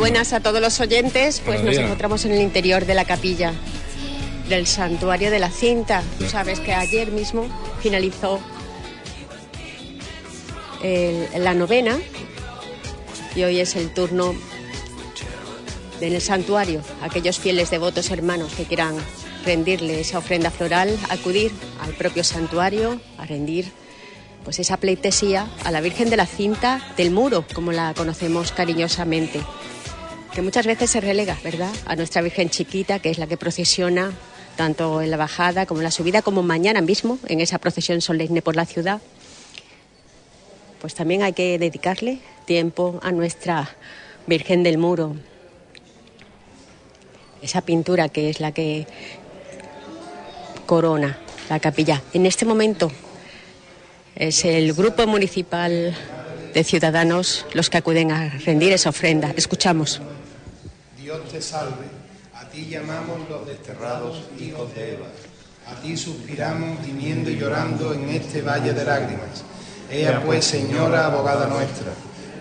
buenas a todos los oyentes. Pues nos encontramos en el interior de la capilla del santuario de la cinta. Tú sabes que ayer mismo finalizó la novena y hoy es el turno en el santuario. Aquellos fieles devotos hermanos que quieran rendirle esa ofrenda floral, acudir al propio santuario a rendir pues esa pleitesía a la Virgen de la Cinta del Muro, como la conocemos cariñosamente, que muchas veces se relega, ¿verdad?, a nuestra Virgen chiquita, que es la que procesiona tanto en la bajada como en la subida, como mañana mismo en esa procesión solemne por la ciudad. Pues también hay que dedicarle tiempo a nuestra Virgen del Muro, esa pintura que es la que corona la capilla. En este momento es el grupo municipal de ciudadanos los que acuden a rendir esa ofrenda. Escuchamos. Dios te salve, a ti llamamos los desterrados hijos de Eva. A ti suspiramos gimiendo y llorando en este valle de lágrimas. Ea pues, Señora, abogada nuestra,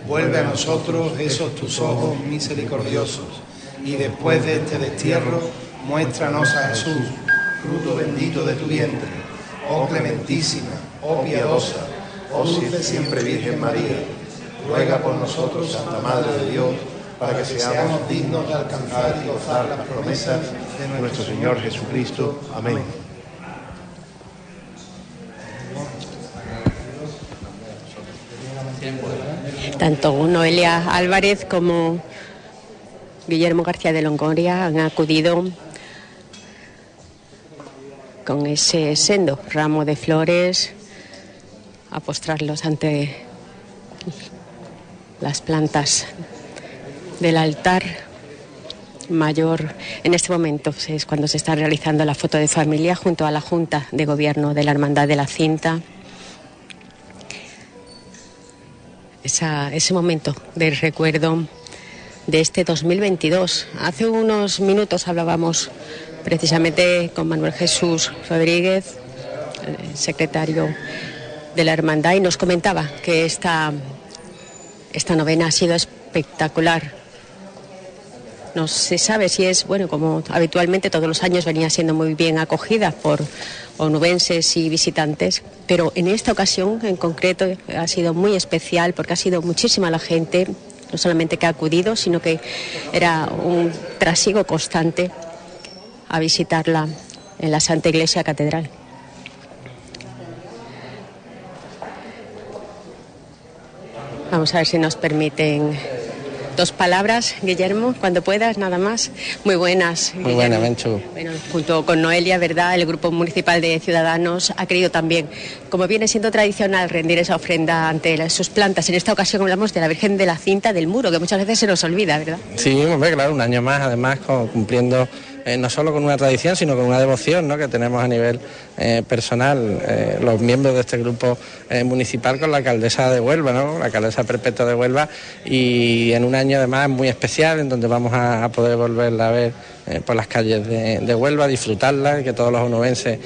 vuelve a nosotros esos tus ojos misericordiosos y después de este destierro, muéstranos a Jesús fruto bendito de tu vientre. Oh clementísima, oh piadosa, oh dulce siempre Virgen María, ruega por nosotros, Santa Madre de Dios, para que seamos dignos de alcanzar y gozar las promesas de nuestro Señor Jesucristo. Amén. Tanto Noelia Álvarez como Guillermo García de Longoria han acudido con ese sendo ramo de flores a postrarlos ante las plantas del altar mayor. En este momento es cuando se está realizando la foto de familia junto a la Junta de Gobierno de la Hermandad de la Cinta. ese momento de recuerdo de este 2022. Hace unos minutos hablábamos precisamente con Manuel Jesús Rodríguez, secretario de la Hermandad, y nos comentaba que esta, esta novena ha sido espectacular. No se sabe si es, bueno, como habitualmente todos los años venía siendo muy bien acogida por onubenses y visitantes, pero en esta ocasión en concreto ha sido muy especial porque ha sido muchísima la gente, no solamente que ha acudido, sino que era un trasiego constante a visitarla en la Santa Iglesia Catedral. Vamos a ver si nos permiten dos palabras, Guillermo, cuando puedas, nada más. Muy buenas. Muy buenas, Menchu. Bueno, junto con Noelia, ¿verdad? El Grupo Municipal de Ciudadanos ha querido también, como viene siendo tradicional, rendir esa ofrenda ante sus plantas. En esta ocasión hablamos de la Virgen de la Cinta del Muro, que muchas veces se nos olvida, ¿verdad? Sí, claro, un año más, además, cumpliendo eh, no solo con una tradición, sino con una devoción ¿no? que tenemos a nivel eh, personal, eh, los miembros de este grupo municipal con la alcaldesa de Huelva, ¿no? la alcaldesa perpetua de Huelva, y en un año además muy especial en donde vamos a, poder volverla a ver por las calles de, Huelva, disfrutarla, que todos los onubenses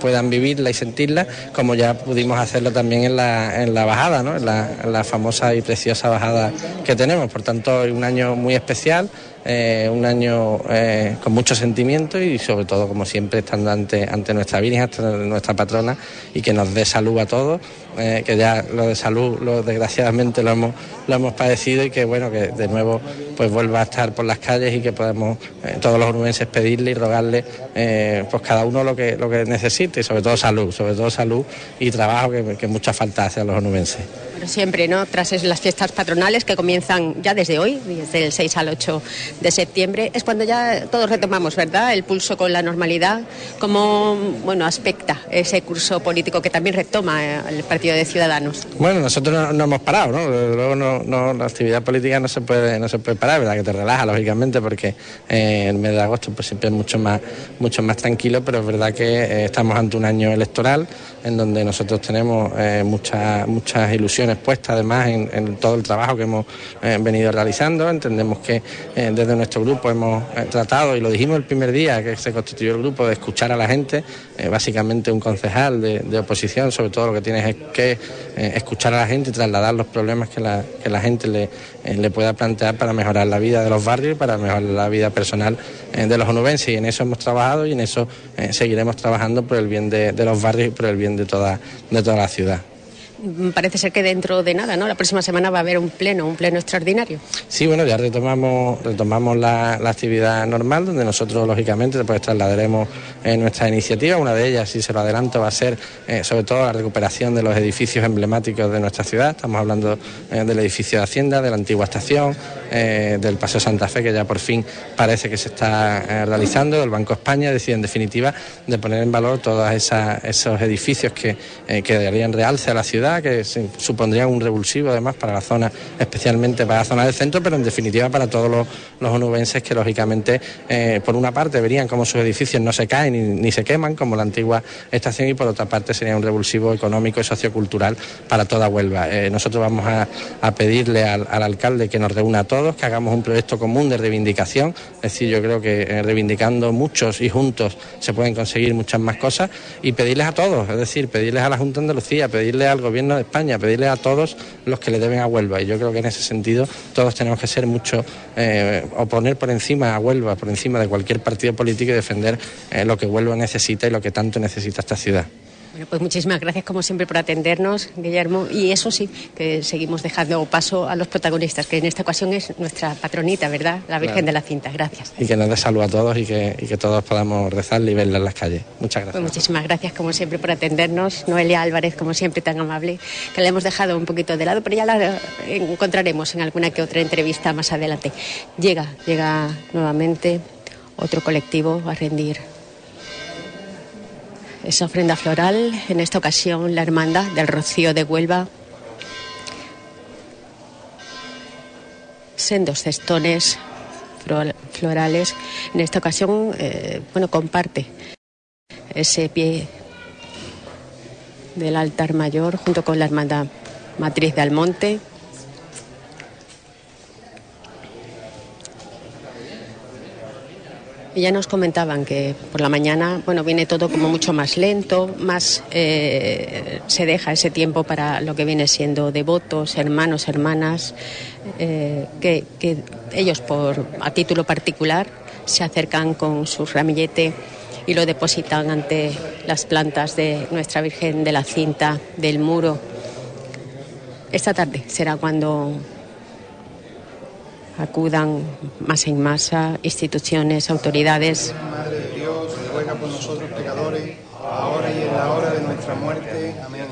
puedan vivirla y sentirla, como ya pudimos hacerlo también en la, en la bajada, ¿no? en, la, en la famosa y preciosa bajada que tenemos. Por tanto, un año muy especial. Eh, un año eh, con mucho sentimiento y sobre todo, como siempre, estando ante, ante nuestra Virgen, ante nuestra patrona y que nos dé salud a todos, eh, que ya lo de salud, lo, desgraciadamente lo hemos, lo hemos padecido y que bueno, que de nuevo pues vuelva a estar por las calles y que podamos todos los uruguayenses pedirle y rogarle pues cada uno lo que, lo que necesite y sobre todo salud, sobre todo salud y trabajo que, que mucha falta hace a los onubenses siempre, ¿no? Tras las fiestas patronales que comienzan ya desde hoy, desde el 6 al 8 de septiembre, es cuando ya todos retomamos, ¿verdad? El pulso con la normalidad, como, bueno, aspecta ese curso político que también retoma eh, el Partido de Ciudadanos. Bueno, nosotros no, hemos parado, ¿no? Luego no, la actividad política no se puede, no se puede parar, ¿verdad? Que te relaja, lógicamente, porque eh, el mes de agosto pues siempre es mucho más, mucho más tranquilo, pero es verdad que eh, estamos ante un año electoral en donde nosotros tenemos muchas, muchas ilusiones puestas además en, todo el trabajo que hemos eh, venido realizando. Entendemos que eh, desde nuestro grupo hemos tratado, y lo dijimos el primer día que se constituyó el grupo, de escuchar a la gente, básicamente un concejal de, oposición, sobre todo lo que tiene es que escuchar a la gente y trasladar los problemas que la, que la gente le, le pueda plantear para mejorar la vida de los barrios y para mejorar la vida personal de los onubenses. Y en eso hemos trabajado y en eso seguiremos trabajando por el bien de, de los barrios y por el bien de toda, de toda la ciudad. Mm, parece ser que dentro de nada, ¿no? La próxima semana va a haber un pleno, un pleno extraordinario. Sí, bueno, ya retomamos, retomamos la, actividad normal, donde nosotros, lógicamente, pues trasladaremos eh, nuestra iniciativa. Una de ellas, si se lo adelanto, va a ser eh, sobre todo la recuperación de los edificios emblemáticos de nuestra ciudad. Estamos hablando eh, del edificio de Hacienda, de la antigua estación, del Paseo Santa Fe, que ya por fin parece que se está realizando, del Banco España, es decir, en definitiva, de poner en valor todos esos edificios que, que darían realce a la ciudad que supondría un revulsivo además para la zona, especialmente para la zona del centro, pero en definitiva para todos los, los onubenses que lógicamente, eh, por una parte, verían cómo sus edificios no se caen ni, se queman, como la antigua estación, y por otra parte sería un revulsivo económico y sociocultural para toda Huelva. Eh, nosotros vamos a, pedirle al, alcalde que nos reúna a todos, que hagamos un proyecto común de reivindicación, es decir, yo creo que eh, reivindicando muchos y juntos se pueden conseguir muchas más cosas, y pedirles a todos, es decir, pedirles a la Junta de Andalucía, pedirle al gobierno de España, pedirle a todos los que le deben a Huelva. Y yo creo que en ese sentido todos tenemos que ser mucho, eh, o poner por encima a Huelva, por encima de cualquier partido político y defender eh, lo que Huelva necesita y lo que tanto necesita esta ciudad. Bueno, pues muchísimas gracias como siempre por atendernos, Guillermo. Y eso sí, que seguimos dejando paso a los protagonistas, que en esta ocasión es nuestra patronita, ¿verdad? La Virgen de la Cinta. Gracias. Y que nos dé salud a todos y que, y que todos podamos rezar y verla en las calles. Muchas gracias. Pues muchísimas gracias como siempre por atendernos. Noelia Álvarez, como siempre, tan amable, que la hemos dejado un poquito de lado, pero ya la encontraremos en alguna que otra entrevista más adelante. Llega, llega nuevamente otro colectivo a rendir esa ofrenda floral, en esta ocasión la Hermandad del Rocío de Huelva. Sendos cestones florales. En esta ocasión, eh, bueno, comparte ese pie del altar mayor junto con la Hermandad Matriz de Almonte. Ya nos comentaban que por la mañana, bueno, viene todo como mucho más lento, más eh, se deja ese tiempo para lo que viene siendo devotos, hermanos, hermanas, eh, que, ellos por a título particular se acercan con su ramillete y lo depositan ante las plantas de nuestra Virgen de la Cinta del Muro. Esta tarde será cuando acudan más en masa instituciones, autoridades. Madre de Dios, ruega por nosotros pecadores, ahora y en la hora de nuestra muerte. Amén.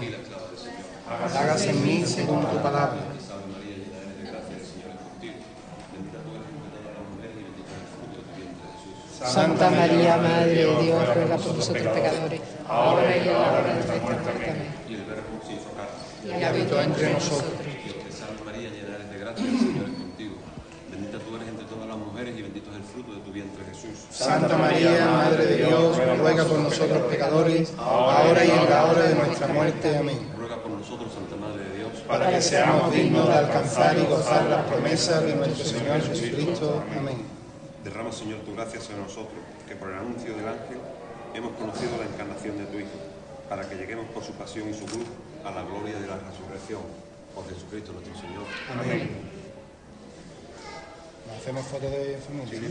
Hágase en mí según tu palabra. Santa María, Madre de Dios, ruega por nosotros pecadores, ahora y en la hora de nuestra muerte. Amén. Y habitó entre nosotros Santa María, Madre de Dios, ruega por nosotros pecadores, ahora y en la hora de nuestra muerte. Amén. Ruega por nosotros, Santa Madre de Dios, para que seamos dignos de alcanzar y gozar las promesas de nuestro Señor Jesucristo. Amén. Derrama, Señor, tu gracia sobre nosotros, que por el anuncio del ángel hemos conocido la encarnación de tu Hijo, para que lleguemos por su pasión y su cruz a la gloria de la resurrección. Por Jesucristo nuestro Señor. Amén. Hacemos foto de familia.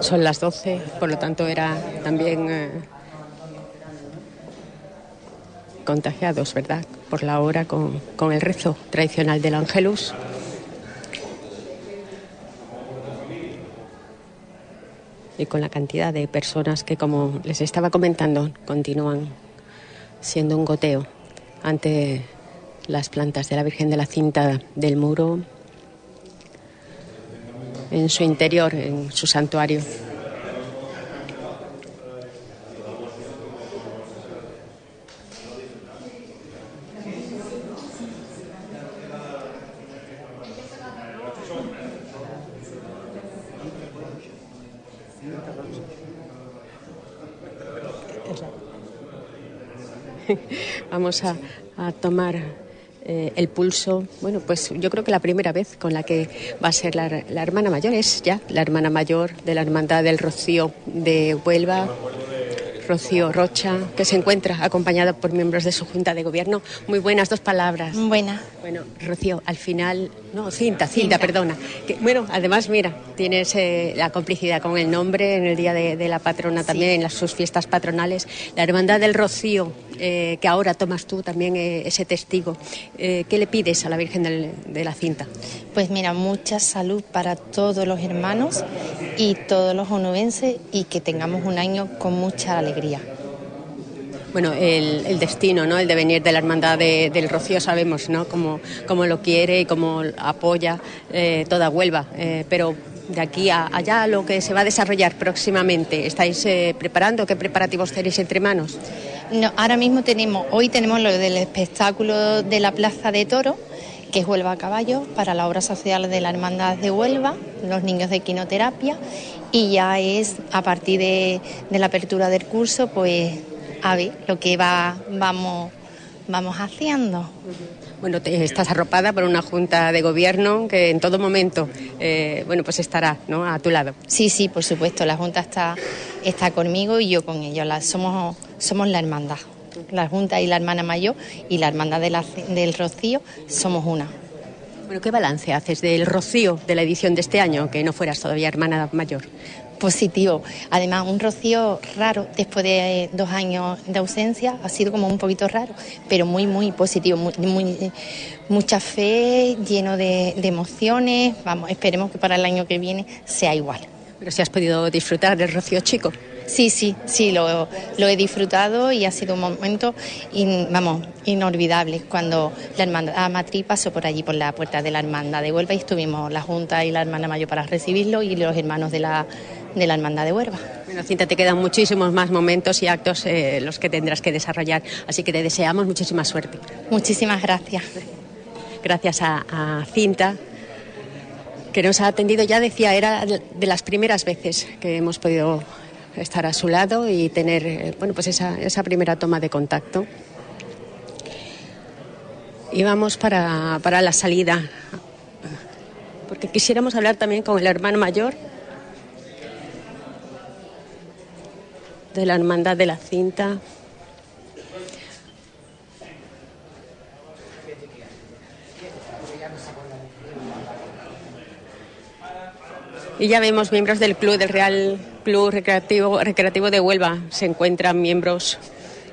Son las 12, por lo tanto era también eh, contagiados, ¿verdad? Por la hora con, con el rezo tradicional del Angelus. Y con la cantidad de personas que, como les estaba comentando, continúan siendo un goteo ante las plantas de la Virgen de la Cinta del Muro en su interior, en su santuario. Vamos a, a tomar eh, el pulso. Bueno, pues yo creo que la primera vez con la que va a ser la, la hermana mayor es ya la hermana mayor de la Hermandad del Rocío de Huelva. Rocío Rocha, que se encuentra acompañada por miembros de su Junta de Gobierno. Muy buenas, dos palabras. Buenas. Bueno, Rocío, al final, no, cinta, cinta, perdona. bueno, además, mira, tienes eh, la complicidad con el nombre en el Día de, la Patrona también, en las, sus fiestas patronales. La Hermandad del Rocío, eh, que ahora tomas tú también eh, ese testigo. ¿Qué le pides a la Virgen de la Cinta? Pues mira, mucha salud para todos los hermanos y todos los onubenses y que tengamos un año con mucha alegría. Bueno, el, destino, ¿no? El devenir de la hermandad del Rocío sabemos, ¿no? Cómo, lo quiere y cómo apoya eh, toda Huelva. Eh, pero de aquí a allá lo que se va a desarrollar próximamente, ¿estáis eh, preparando? ¿Qué preparativos tenéis entre manos? No, ahora mismo tenemos, hoy tenemos lo del espectáculo de la Plaza de Toro que es Huelva a Caballo, para la obra social de la Hermandad de Huelva, los niños de quinoterapia, y ya es a partir de, la apertura del curso, pues a ver lo que va, vamos, vamos haciendo. Bueno, te, estás arropada por una junta de gobierno que en todo momento, eh, bueno, pues estará, ¿no? A tu lado. Sí, sí, por supuesto. La junta está, está conmigo y yo con ellos. somos, somos la hermandad la Junta y la hermana mayor y la hermandad del Rocío somos una. Bueno, ¿qué balance haces del Rocío de la edición de este año, que no fueras todavía hermana mayor? Positivo. Además, un Rocío raro, después de dos años de ausencia, ha sido como un poquito raro, pero muy, muy positivo, muy, mucha fe, lleno de, de emociones. Vamos, esperemos que para el año que viene sea igual. Pero si has podido disfrutar del Rocío chico. Sí, sí, sí, lo, he disfrutado y ha sido un momento, vamos, inolvidable cuando la hermandad matriz pasó por allí, por la puerta de la hermandad de Huelva y estuvimos la Junta y la hermana mayor para recibirlo y los hermanos de la, de la hermandad de Huelva. Bueno, Cinta, te quedan muchísimos más momentos y actos eh, los que tendrás que desarrollar, así que te deseamos muchísima suerte. Muchísimas gracias. Gracias a Cinta que nos ha atendido, ya decía, era de las primeras veces que hemos podido estar a su lado y tener eh, bueno, pues esa, esa primera toma de contacto. Y vamos para, para la salida, porque quisiéramos hablar también con el hermano mayor de la Hermandad de la Cinta. Y ya vemos miembros del club del Real Club Recreativo, Recreativo de Huelva. Se encuentran miembros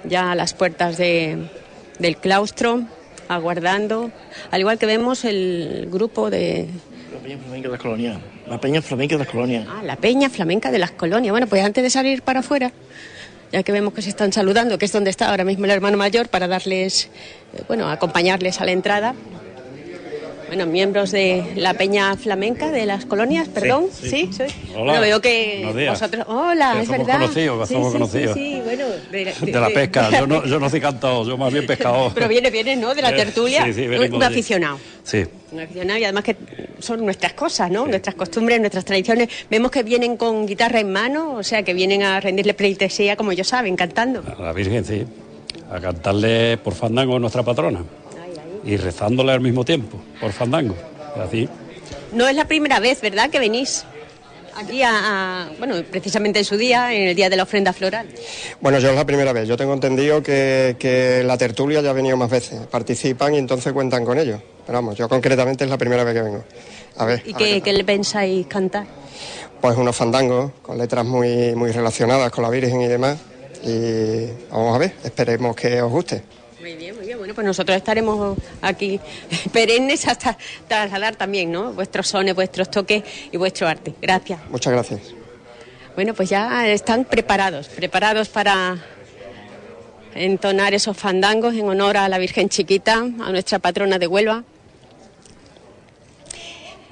ya a las puertas de, del claustro, aguardando. Al igual que vemos el grupo de... La Peña Flamenca de las Colonias. La Peña Flamenca de las Colonias. Ah, la Peña Flamenca de las Colonias. Bueno, pues antes de salir para afuera, ya que vemos que se están saludando, que es donde está ahora mismo el hermano mayor, para darles, eh, bueno, acompañarles a la entrada, bueno, miembros de la Peña Flamenca de las colonias, perdón. Sí, sí. Hola. veo que vosotros. Hola, es verdad. Conocidos, sí, somos conocidos. Sí, bueno. De, la pesca. Yo no, yo no soy cantado, yo más bien pescador. Pero viene, viene, ¿no? De la tertulia. Sí, sí, un, aficionado. Sí. Un aficionado y además que son nuestras cosas, ¿no? Nuestras costumbres, nuestras tradiciones. Vemos que vienen con guitarra en mano, o sea, que vienen a rendirle pleitesía, como ellos saben, cantando. A la Virgen, sí. A cantarle por fandango a nuestra patrona y rezándole al mismo tiempo, por fandango. Así. No es la primera vez, ¿verdad?, que venís aquí a, bueno, precisamente en su día, en el día de la ofrenda floral. Bueno, yo es la primera vez. Yo tengo entendido que, que la tertulia ya ha venido más veces. Participan y entonces cuentan con ellos. Pero vamos, yo concretamente es la primera vez que vengo. A ver. ¿Y qué, qué le pensáis cantar? Pues unos fandangos con letras muy, muy relacionadas con la Virgen y demás. Y vamos a ver, esperemos que os guste. Muy bien, muy bien. Bueno, pues nosotros estaremos aquí perennes hasta trasladar también, ¿no? Vuestros sones, vuestros toques y vuestro arte. Gracias. Muchas gracias. Bueno, pues ya están preparados, preparados para entonar esos fandangos en honor a la Virgen Chiquita, a nuestra patrona de Huelva.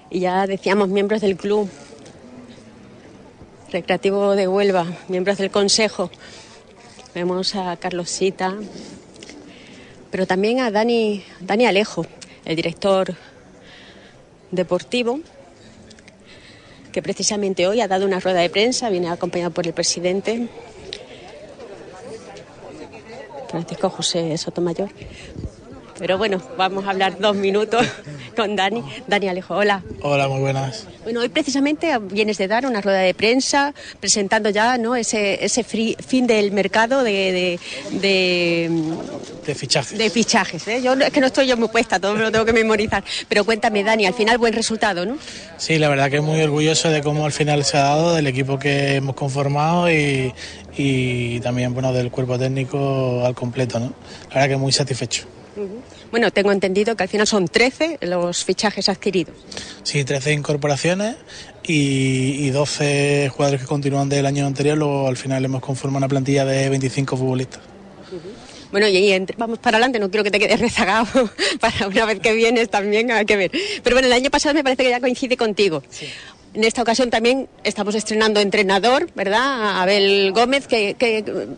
Y ya decíamos miembros del club recreativo de Huelva, miembros del consejo. Vemos a Carlosita, pero también a Dani, Dani Alejo, el director deportivo, que precisamente hoy ha dado una rueda de prensa, viene acompañado por el presidente. Francisco José Sotomayor. Pero bueno, vamos a hablar dos minutos con Dani. Dani Alejo, hola. Hola, muy buenas. Bueno, hoy precisamente vienes de dar una rueda de prensa presentando ya ¿no? ese, ese fin del mercado de, de, de, fichajes. De fichajes ¿eh? Yo es que no estoy yo muy puesta, todo me lo tengo que memorizar. Pero cuéntame, Dani, al final buen resultado, ¿no? Sí, la verdad que muy orgulloso de cómo al final se ha dado, del equipo que hemos conformado y, y también bueno del cuerpo técnico al completo, ¿no? La verdad que muy satisfecho. Bueno, tengo entendido que al final son 13 los fichajes adquiridos. Sí, 13 incorporaciones y, y 12 jugadores que continúan del año anterior. Luego al final hemos conformado una plantilla de 25 futbolistas. Bueno, y, vamos para adelante, no quiero que te quedes rezagado para una vez que vienes también, hay que ver. Pero bueno, el año pasado me parece que ya coincide contigo. Sí. En esta ocasión también estamos estrenando entrenador, ¿verdad? Abel Gómez, que,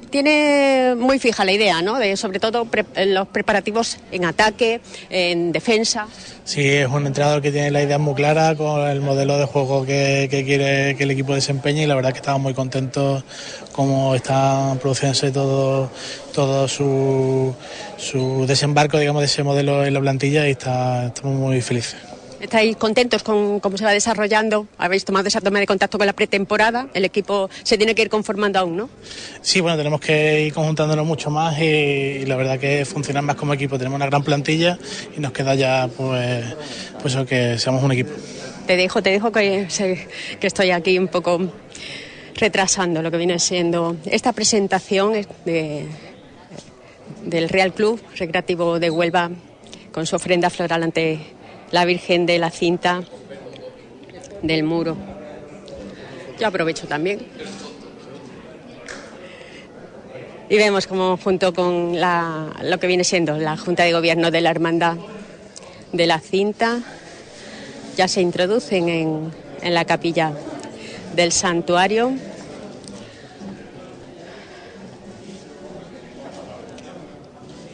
tiene muy fija la idea, ¿no? De sobre todo los preparativos en ataque, en defensa. Sí, es un entrenador que tiene la idea muy clara con el modelo de juego que, quiere que el equipo desempeñe y la verdad que estamos muy contentos cómo está produciéndose todo, su, desembarco, digamos, de ese modelo en la plantilla y estamos muy felices. ¿Estáis contentos con cómo se va desarrollando? ¿Habéis tomado esa toma de contacto con la pretemporada? El equipo se tiene que ir conformando aún, ¿no? Sí, bueno, tenemos que ir conjuntándonos mucho más y, la verdad que funcionar más como equipo. Tenemos una gran plantilla y nos queda ya pues, pues que seamos un equipo. Te dejo, te dejo que, que estoy aquí un poco retrasando lo que viene siendo esta presentación de, del Real Club Recreativo de Huelva con su ofrenda floral ante la Virgen de la Cinta del Muro. Yo aprovecho también. Y vemos como junto con lo que viene siendo la Junta de Gobierno de la Hermandad de la Cinta, ya se introducen en, en la capilla del santuario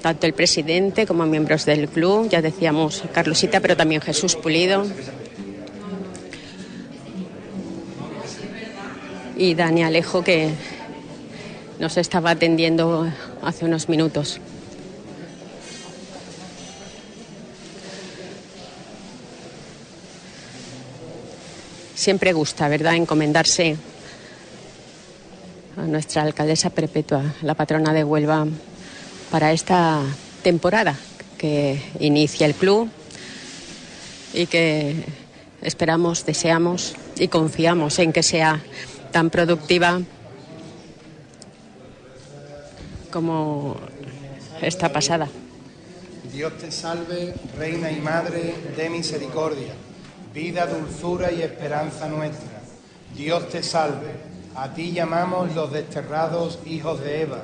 el presidente como miembros del club, ya decíamos Carlosita, pero también Jesús Pulido. Y Dani Alejo, que nos estaba atendiendo hace unos minutos. Siempre gusta, ¿verdad?, encomendarse a nuestra alcaldesa perpetua, la patrona de Huelva, para esta temporada que inicia el club y que esperamos, deseamos y confiamos en que sea tan productiva como esta pasada. Dios te salve, Reina y Madre de misericordia, vida, dulzura y esperanza nuestra. Dios te salve, a ti llamamos los desterrados hijos de Eva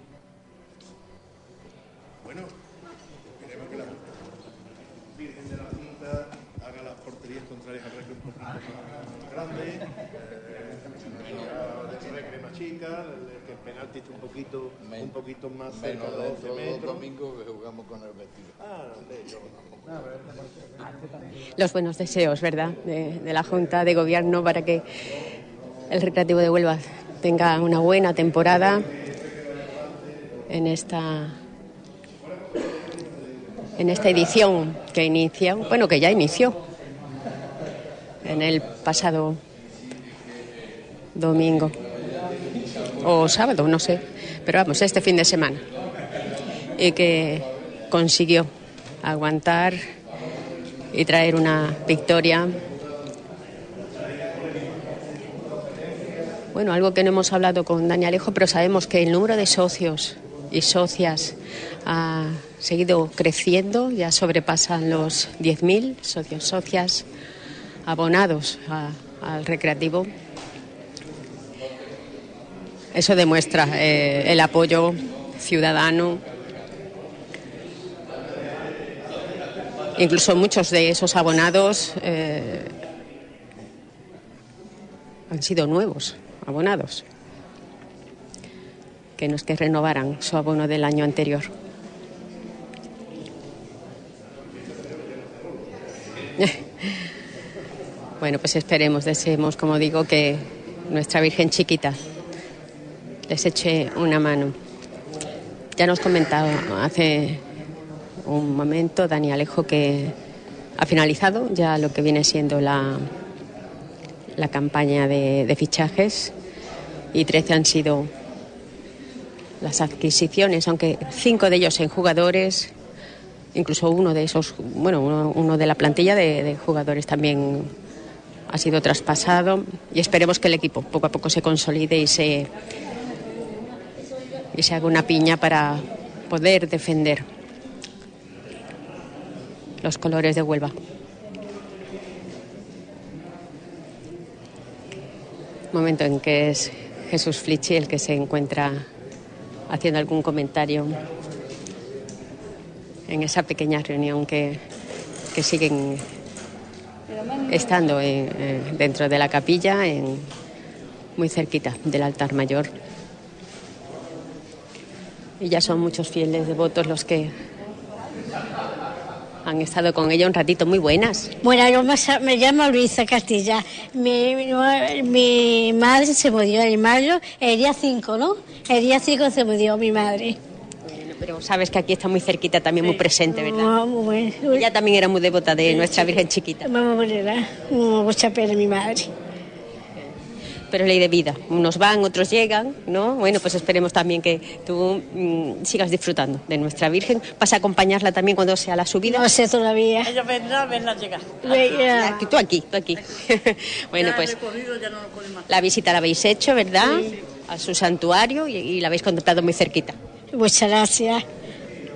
Bueno, queremos que la Virgen de la Cinta haga las porterías contrarias al recreo un poquito más grande, el recreo más chica, que el penalti esté un poquito, un poquito más cerca de 12 metros. domingo que jugamos con el vestido. Ah, Los buenos deseos, ¿verdad?, de, de la Junta de Gobierno para que el Recreativo de Huelva tenga una buena temporada en esta en esta edición que inicia, bueno, que ya inició en el pasado domingo o sábado, no sé, pero vamos, este fin de semana, y que consiguió aguantar y traer una victoria. Bueno, algo que no hemos hablado con Dani Alejo, pero sabemos que el número de socios y socias ha seguido creciendo, ya sobrepasan los 10.000 socios, socias abonados al recreativo. Eso demuestra eh, el apoyo ciudadano. Incluso muchos de esos abonados eh, han sido nuevos abonados, que no es que renovaran su abono del año anterior. Bueno, pues esperemos, deseemos, como digo, que nuestra Virgen chiquita les eche una mano. Ya nos comentaba hace un momento Dani Alejo que ha finalizado ya lo que viene siendo la, la campaña de, de fichajes y 13 han sido las adquisiciones, aunque cinco de ellos en jugadores, incluso uno de esos, bueno, uno, uno de la plantilla de, jugadores también ha sido traspasado y esperemos que el equipo poco a poco se consolide y se, y se haga una piña para poder defender los colores de Huelva. Momento en que es Jesús Flichi el que se encuentra haciendo algún comentario en esa pequeña reunión que, que siguen estando en- eh, dentro de la capilla, en, muy cerquita del altar mayor. Y ya son muchos fieles devotos los que han estado con ella un ratito. Muy buenas. Bueno, yo me, llamo Luisa Castilla. Mi, mi- mi madre se murió en mayo, el día 5, ¿no? El día 5 se murió mi madre. Pero sabes que aquí está muy cerquita, también muy presente, ¿verdad? Ah. Ella también era muy devota de nuestra Virgen chiquita. Me morirá. Mucha pena mi madre. Pero es ley de vida. Unos van, otros llegan, ¿no? Bueno, pues esperemos también que tú mm, sigas disfrutando de nuestra Virgen. ¿Vas a acompañarla también cuando sea la subida? No sé todavía. Ella vendrá, verla llegar. Aquí, tú aquí, tú aquí. bueno, pues la visita la habéis hecho, ¿verdad? A su santuario y, y la habéis contemplado muy cerquita. Muchas gracias.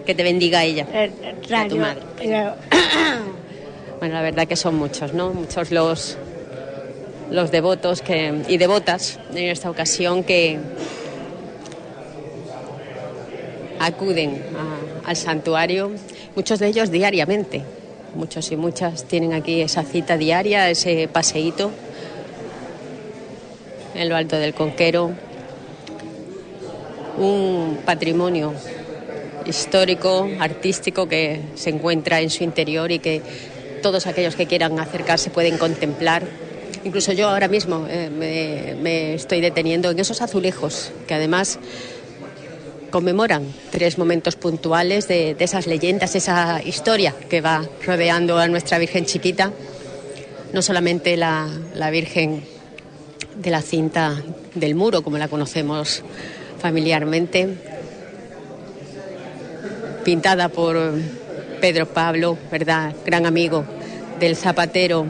Que te bendiga ella. Eh, a tu madre. pero- Bueno, la verdad que son muchos, ¿no? Muchos los, los devotos que, y devotas en esta ocasión que acuden a- al santuario, muchos de ellos diariamente. Muchos y muchas tienen aquí esa cita diaria, ese paseíto en lo alto del Conquero. Un patrimonio histórico, artístico que se encuentra en su interior y que todos aquellos que quieran acercarse pueden contemplar. Incluso yo ahora mismo eh, me, estoy deteniendo en esos azulejos que además conmemoran tres momentos puntuales de, esas leyendas, esa historia que va rodeando a nuestra Virgen chiquita. No solamente la, la Virgen de la cinta del muro, como la conocemos familiarmente, pintada por Pedro Pablo, ¿verdad? Gran amigo del zapatero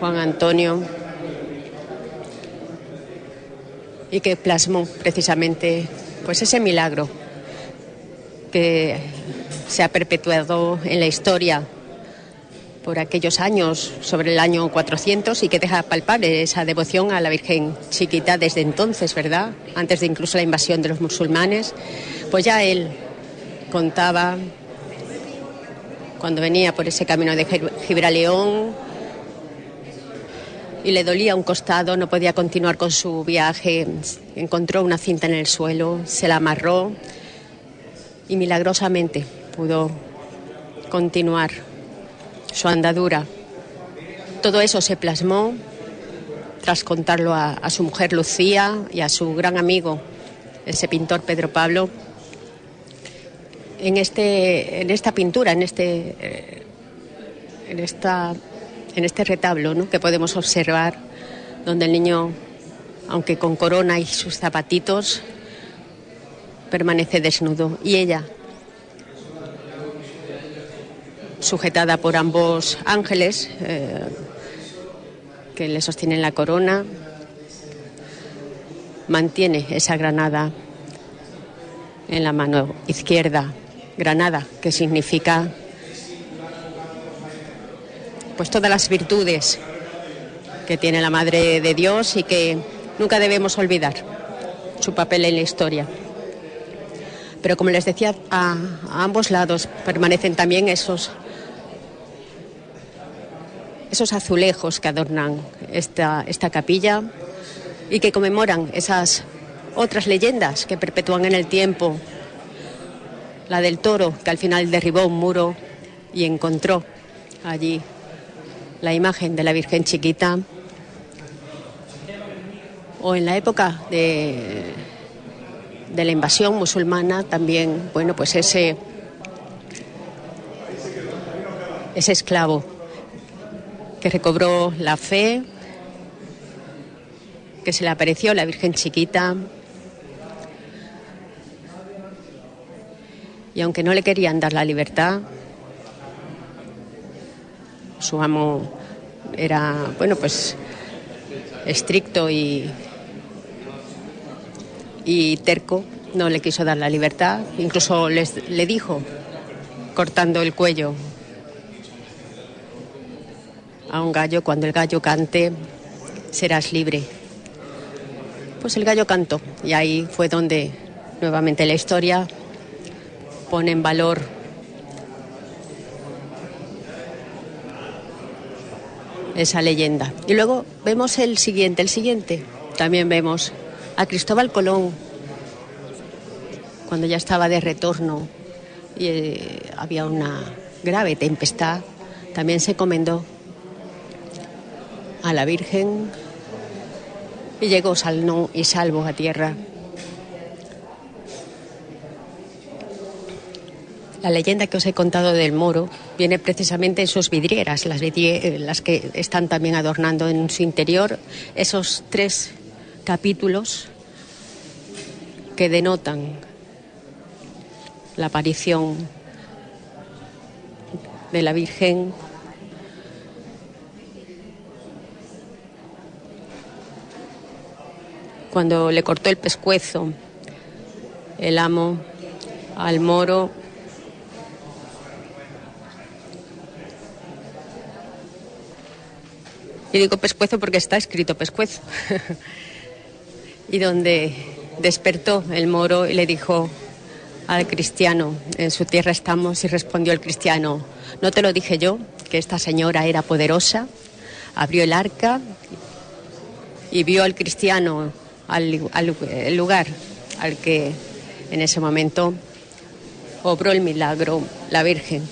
Juan Antonio, y que plasmó precisamente pues ese milagro que se ha perpetuado en la historia por aquellos años, sobre el año 400, y que deja palpable esa devoción a la Virgen Chiquita desde entonces, ¿verdad? Antes de incluso la invasión de los musulmanes. Pues ya él contaba cuando venía por ese camino de Gib- Gibraleón y le dolía un costado, no podía continuar con su viaje, encontró una cinta en el suelo, se la amarró y milagrosamente pudo continuar su andadura. Todo eso se plasmó tras contarlo a, su mujer Lucía y a su gran amigo, ese pintor Pedro Pablo, en, este, en esta pintura, en este, eh, en esta, en este retablo ¿no? que podemos observar, donde el niño, aunque con corona y sus zapatitos, permanece desnudo. Y ella, sujetada por ambos ángeles eh, que le sostienen la corona, mantiene esa granada en la mano izquierda. Granada, que significa pues todas las virtudes que tiene la Madre de Dios y que nunca debemos olvidar su papel en la historia. Pero como les decía, a, a ambos lados permanecen también esos, esos azulejos que adornan esta, esta capilla y que conmemoran esas otras leyendas que perpetúan en el tiempo. La del toro, que al final derribó un muro y encontró allí la imagen de la Virgen chiquita. O en la época de, de la invasión musulmana también, bueno, pues ese, ese esclavo que recobró la fe, que se le apareció la Virgen chiquita. Y aunque no le querían dar la libertad, su amo era, bueno, pues estricto y, y terco, no le quiso dar la libertad, incluso les, le dijo, cortando el cuello a un gallo, cuando el gallo cante, serás libre. Pues el gallo cantó y ahí fue donde nuevamente la historia pone en valor esa leyenda. Y luego vemos el siguiente, el siguiente. También vemos a Cristóbal Colón cuando ya estaba de retorno y eh, había una grave tempestad. También se comendó a la Virgen y llegó salno y salvo a tierra. La leyenda que os he contado del moro viene precisamente en sus vidrieras, las, vidrie- las que están también adornando en su interior esos tres capítulos que denotan la aparición de la Virgen cuando le cortó el pescuezo el amo al moro. Y digo pescuezo porque está escrito pescuezo. Y donde despertó el moro y le dijo al cristiano en su tierra estamos y respondió el cristiano no te lo dije yo que esta señora era poderosa abrió el arca y vio al cristiano al, el lugar al que en ese momento obró el milagro la Virgen.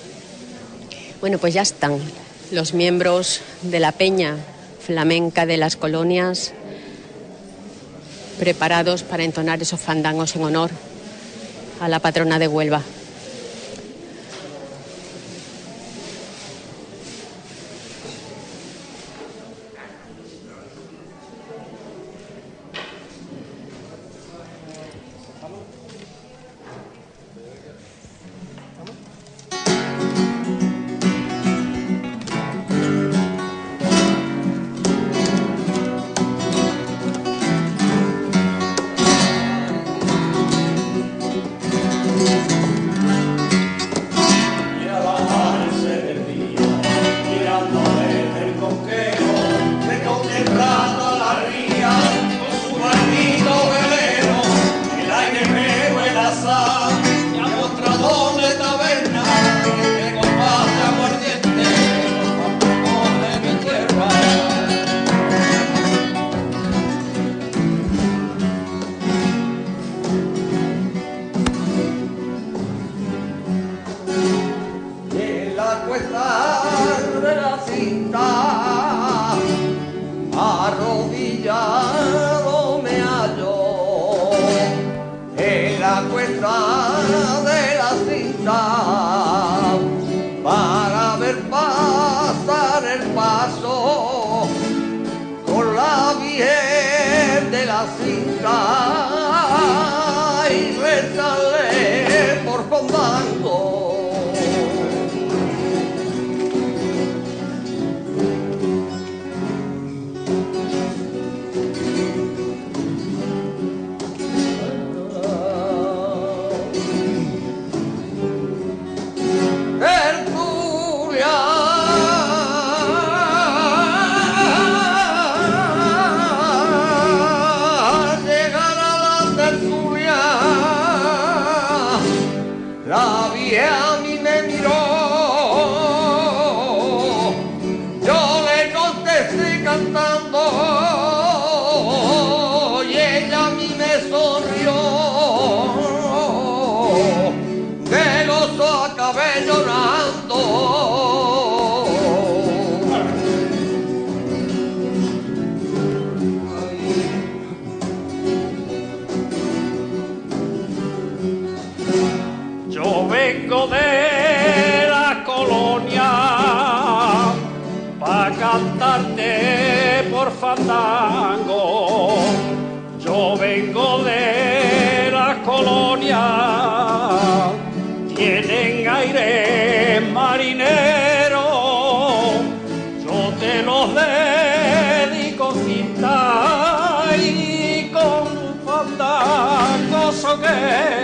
Bueno, pues ya están los miembros de la peña flamenca de las colonias preparados para entonar esos fandangos en honor a la patrona de Huelva. Cinta y con un fandango soquero.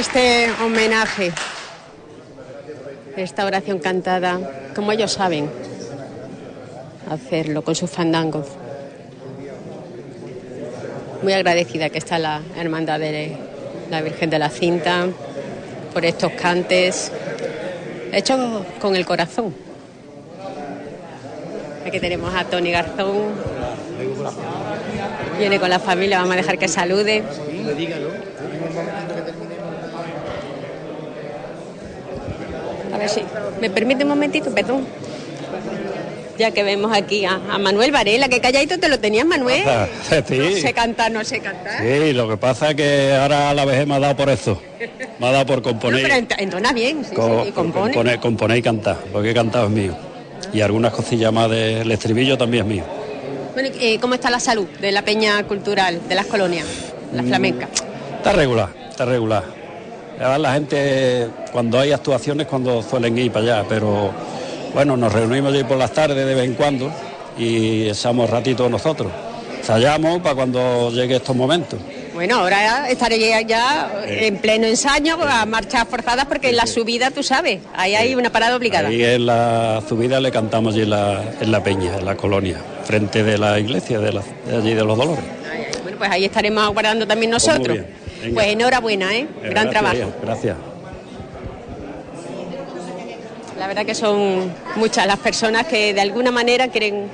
Este homenaje, esta oración cantada, como ellos saben hacerlo con sus fandangos. Muy agradecida que está la Hermandad de la Virgen de la Cinta por estos cantes hechos con el corazón. Aquí tenemos a Tony Garzón. Viene con la familia, vamos a dejar que salude. Si me permite un momentito, perdón. Ya que vemos aquí a, a Manuel Varela, que calladito te lo tenías, Manuel. Ah, sí. No sé cantar, no sé cantar. Sí, lo que pasa es que ahora a la vejez me ha dado por eso. Me ha dado por No, componer, pero ent- entona bien, sí, co- sí, y compone. componer, y cantar. Lo que he cantado es mío. Y algunas cosillas más del estribillo también es mío. Bueno, ¿y, eh, ¿cómo está la salud de la peña cultural de las colonias, la Mm. flamenca? Está regular. está regular. Además, la gente, cuando hay actuaciones, cuando suelen ir para allá, pero bueno, nos reunimos allí por las tardes de vez en cuando y echamos ratito nosotros. Ensayamos para cuando llegue estos momentos. Bueno, ahora estaré ya en pleno ensayo a marchas forzadas porque en la subida, tú sabes, ahí hay una parada obligada. Ahí en la subida le cantamos allí en la, en la peña, en la colonia, frente de la iglesia de, la- de allí de los Dolores. Bueno, pues ahí estaremos aguardando también Pues nosotros. bien, venga. Pues enhorabuena, ¿eh? Gran gracias, trabajo. Gracias. La verdad que son muchas las personas que de alguna manera quieren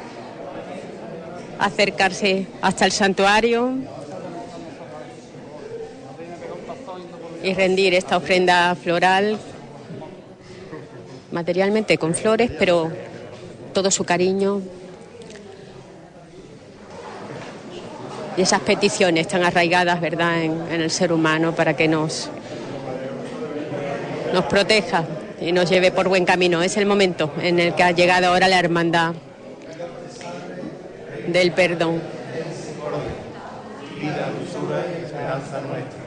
acercarse hasta el santuario y rendir esta ofrenda floral materialmente con flores, pero todo su cariño y esas peticiones tan arraigadas, ¿verdad?, en, el ser humano para que nos nos proteja y nos lleve por buen camino. Es el momento en el que ha llegado ahora la hermandad del perdón. vida, dulzura y esperanza nuestra.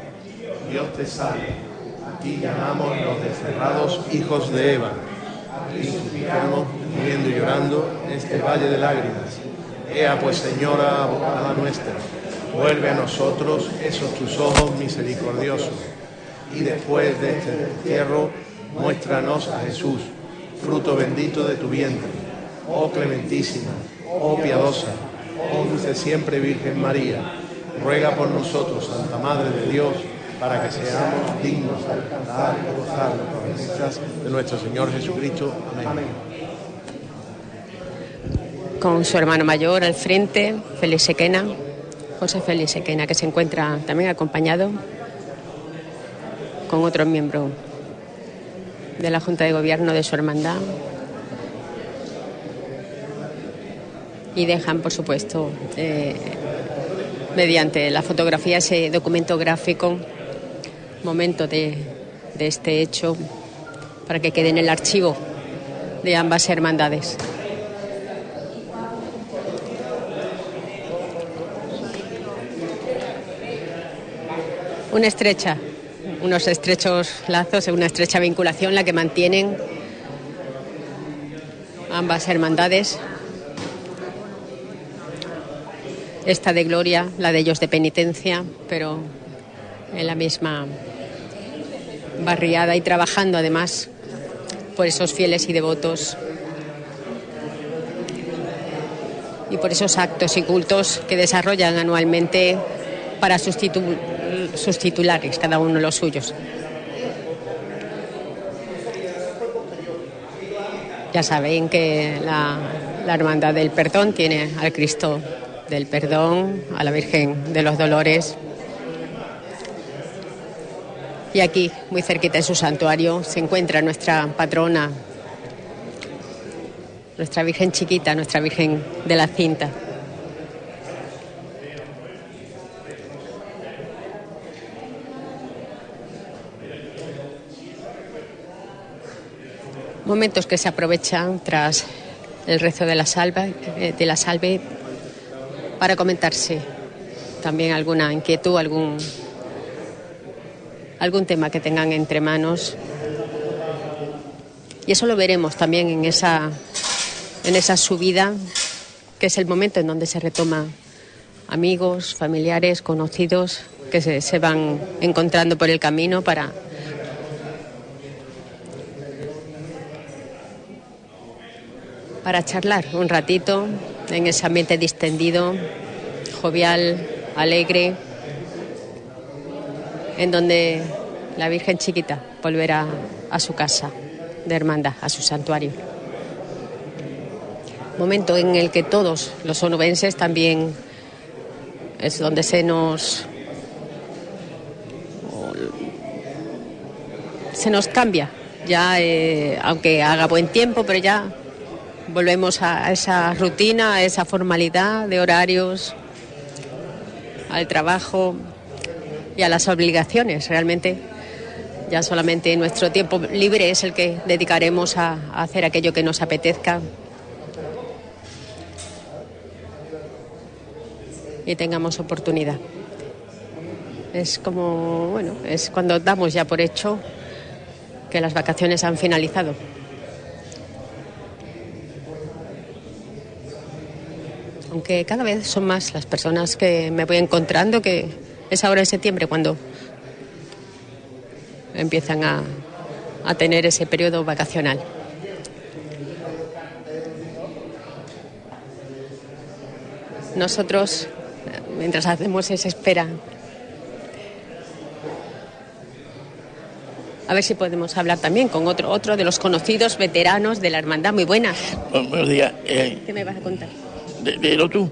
Dios te salve. A ti llamamos los desterrados hijos de Eva. A ti suplicamos, muriendo y llorando, en este valle de lágrimas. Ea pues, Señora, abogada nuestra, vuelve a nosotros esos tus ojos misericordiosos. Y después de este destierro, muéstranos a Jesús, fruto bendito de tu vientre. Oh clementísima, oh piadosa, oh dulce siempre Virgen María, ruega por nosotros, Santa Madre de Dios, para que seamos dignos de alcanzar y gozar las promesas de nuestro Señor Jesucristo. Amén. Con su hermano mayor al frente, Félix Sequena, José Félix Sequena, que se encuentra también acompañado con otros miembros de la Junta de Gobierno de su hermandad. Y dejan, por supuesto, eh, mediante la fotografía, ese documento gráfico, momento de, de este hecho, para que quede en el archivo de ambas hermandades. Una estrecha, unos estrechos lazos, una estrecha vinculación la que mantienen ambas hermandades. Esta de gloria, la de ellos de penitencia, pero en la misma barriada y trabajando además por esos fieles y devotos y por esos actos y cultos que desarrollan anualmente para sus, titu- sus titulares, cada uno los suyos. Ya saben que la, la Hermandad del Perdón tiene al Cristo del Perdón, a la Virgen de los Dolores. Y aquí, muy cerquita de su santuario, se encuentra nuestra patrona, nuestra Virgen chiquita, nuestra Virgen de la Cinta. Momentos que se aprovechan tras el rezo de la salve, eh, de la salve para comentarse también alguna inquietud, algún algún tema que tengan entre manos. Y eso lo veremos también en esa en esa subida, que es el momento en donde se retoma amigos, familiares, conocidos que se, se van encontrando por el camino para para charlar un ratito en ese ambiente distendido, jovial, alegre, en donde la Virgen chiquita volverá a su casa de hermandad, a su santuario. Momento en el que todos los onubenses también es donde se nos se nos cambia ya eh, aunque haga buen tiempo pero ya volvemos a esa rutina a esa formalidad de horarios al trabajo y a las obligaciones realmente ya solamente nuestro tiempo libre es el que dedicaremos a, hacer aquello que nos apetezca y tengamos oportunidad. Es como, bueno, es cuando damos ya por hecho que las vacaciones han finalizado. Aunque cada vez son más las personas que me voy encontrando que es ahora en septiembre cuando empiezan a, a tener ese periodo vacacional. Nosotros, mientras hacemos esa espera, a ver si podemos hablar también con otro, otro de los conocidos veteranos de la hermandad. Muy buenas. Buenos días. Eh, ¿Qué me vas a contar? De, de tú.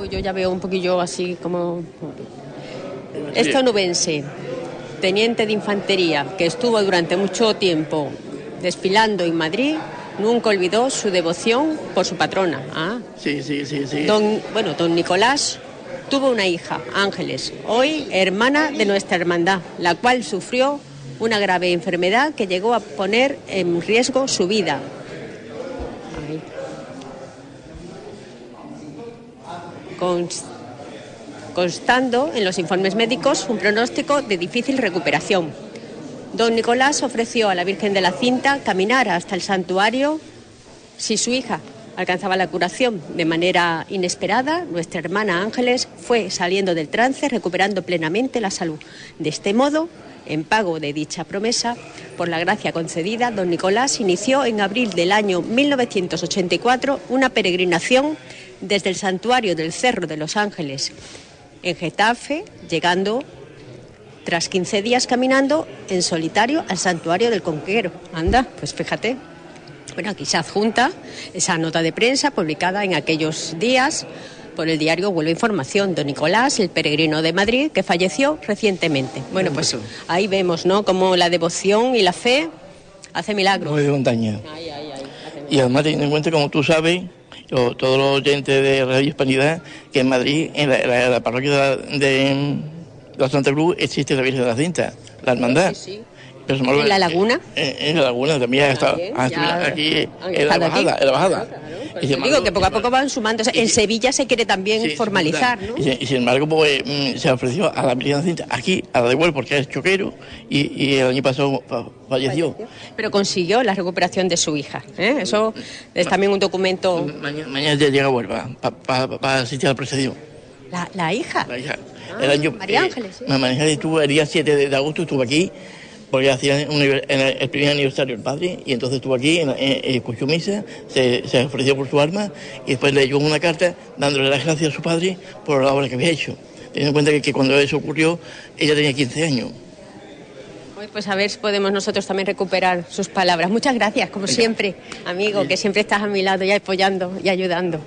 Uy, yo ya veo un poquillo así como... Esto nubense, teniente de infantería, que estuvo durante mucho tiempo desfilando en Madrid, nunca olvidó su devoción por su patrona. ¿ah? Sí, sí, sí, sí. Don, bueno, don Nicolás tuvo una hija, Ángeles, hoy hermana de nuestra hermandad, la cual sufrió una grave enfermedad que llegó a poner en riesgo su vida. Ahí. Const- constando en los informes médicos un pronóstico de difícil recuperación. Don Nicolás ofreció a la Virgen de la Cinta caminar hasta el santuario si su hija alcanzaba la curación de manera inesperada. Nuestra hermana Ángeles fue saliendo del trance, recuperando plenamente la salud. De este modo, en pago de dicha promesa, por la gracia concedida, don Nicolás inició en abril del año 1984 una peregrinación desde el santuario del Cerro de los Ángeles en Getafe, llegando tras 15 días caminando en solitario al santuario del Conquero. Anda, pues fíjate. Bueno, aquí se adjunta esa nota de prensa publicada en aquellos días por el diario Huelva Información. Don Nicolás, el peregrino de Madrid, que falleció recientemente. Bueno, pues ahí vemos, ¿no?, cómo la devoción y la fe hace milagros. Muy montaña. Y además teniendo en cuenta, como tú sabes, o todos los oyentes de Radio Hispanidad, que en Madrid, en la, la- la parroquia de la, de la Santa Cruz, existe la Virgen de la Cinta, la hermandad. Me olvidó- ¿En la laguna? En, en la laguna también ya estado aquí, en la bajada, en la bajada. Y Yo digo embargo- que poco a poco van sumando. O sea, en Sevilla se quiere también Sí, formalizar, ¿no? Y, sin- embargo, pues, mm, se ofreció a la la Cinta aquí, a la de Huelva, porque es choquero, y, y el año pasado fa- falleció. Pero consiguió la recuperación de su hija. ¿eh? Eso es también un documento. Mañana, mañana ya llega a Huelva para asistir a la procesión. La, la hija. La hija. Ah, el año, María eh, Ángeles, sí. María Ángeles estuvo el día 7 de, de agosto, estuvo aquí, porque hacía en el, el primer aniversario del padre, y entonces estuvo aquí, en, en- escuchó misa, se, se ofreció por su alma, y después le llegó una carta dándole las gracias a su padre por la obra que había hecho. Teniendo en cuenta que, que cuando eso ocurrió, ella tenía 15 años. Pues a ver si podemos nosotros también recuperar sus palabras. Muchas gracias, como siempre, amigo, que siempre estás a mi lado y apoyando y ayudando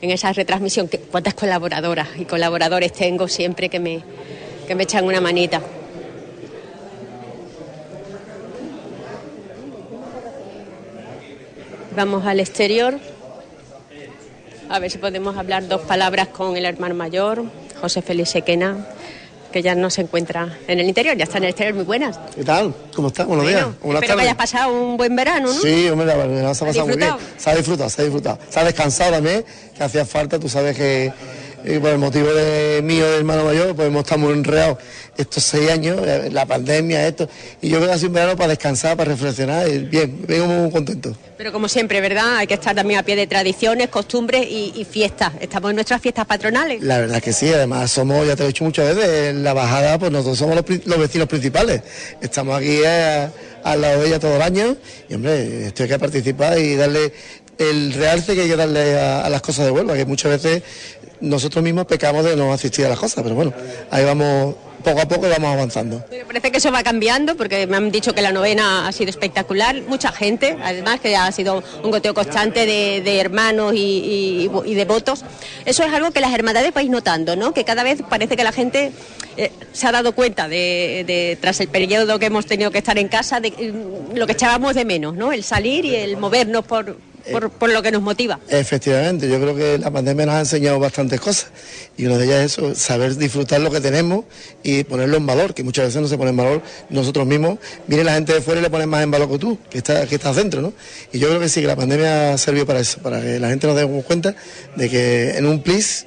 en esa retransmisión. ¿Cuántas colaboradoras y colaboradores tengo siempre que me, que me echan una manita? Vamos al exterior. A ver si podemos hablar dos palabras con el hermano mayor, José Félix Sequena, que ya no se encuentra en el interior, ya está en el exterior. Muy buenas. ¿Qué tal? ¿Cómo estás? Buenos días. Bueno, Buenas espero que tardes. hayas pasado un buen verano, ¿no? Sí, hombre, la verdad se ha ¿Has pasado muy bien. Se ha disfrutado, se ha disfrutado. Se ha descansado también, que hacía falta. Tú sabes que eh, por el motivo de mío, de hermano mayor, pues hemos estado muy enredados estos seis años, eh, la pandemia, esto. Y yo creo que ha sido un verano para descansar, para reflexionar. Y bien, vengo muy contento. Pero como siempre, ¿verdad? Hay que estar también a pie de tradiciones, costumbres y, y fiestas. Estamos en nuestras fiestas patronales. La verdad que sí, además somos, ya te lo he dicho muchas veces, en la bajada, pues nosotros somos los, los vecinos principales. Estamos aquí eh, al lado de ella todo el año y hombre, esto hay que participar y darle el realce que hay que darle a, a las cosas de Huelva, que muchas veces nosotros mismos pecamos de no asistir a las cosas, pero bueno, ahí vamos, poco a poco vamos avanzando. Parece que eso va cambiando porque me han dicho que la novena ha sido espectacular. Mucha gente, además, que ha sido un goteo constante de, de hermanos y, y- y devotos. Eso es algo que las hermandades vais notando, ¿no? Que cada vez parece que la gente eh, se ha dado cuenta de, de- tras el periodo que hemos tenido que estar en casa, de mm, lo que echábamos de menos, ¿no? El salir y el movernos por, por, por lo que nos motiva. Efectivamente, yo creo que la pandemia nos ha enseñado bastantes cosas y una de ellas es eso, saber disfrutar lo que tenemos y ponerlo en valor, que muchas veces no se pone en valor nosotros mismos. Viene la gente de fuera y le pones más en valor que tú, que, está, que estás dentro, ¿no? Y yo creo que sí, que la pandemia ha servido para eso, para que la gente nos demos cuenta de que en un plis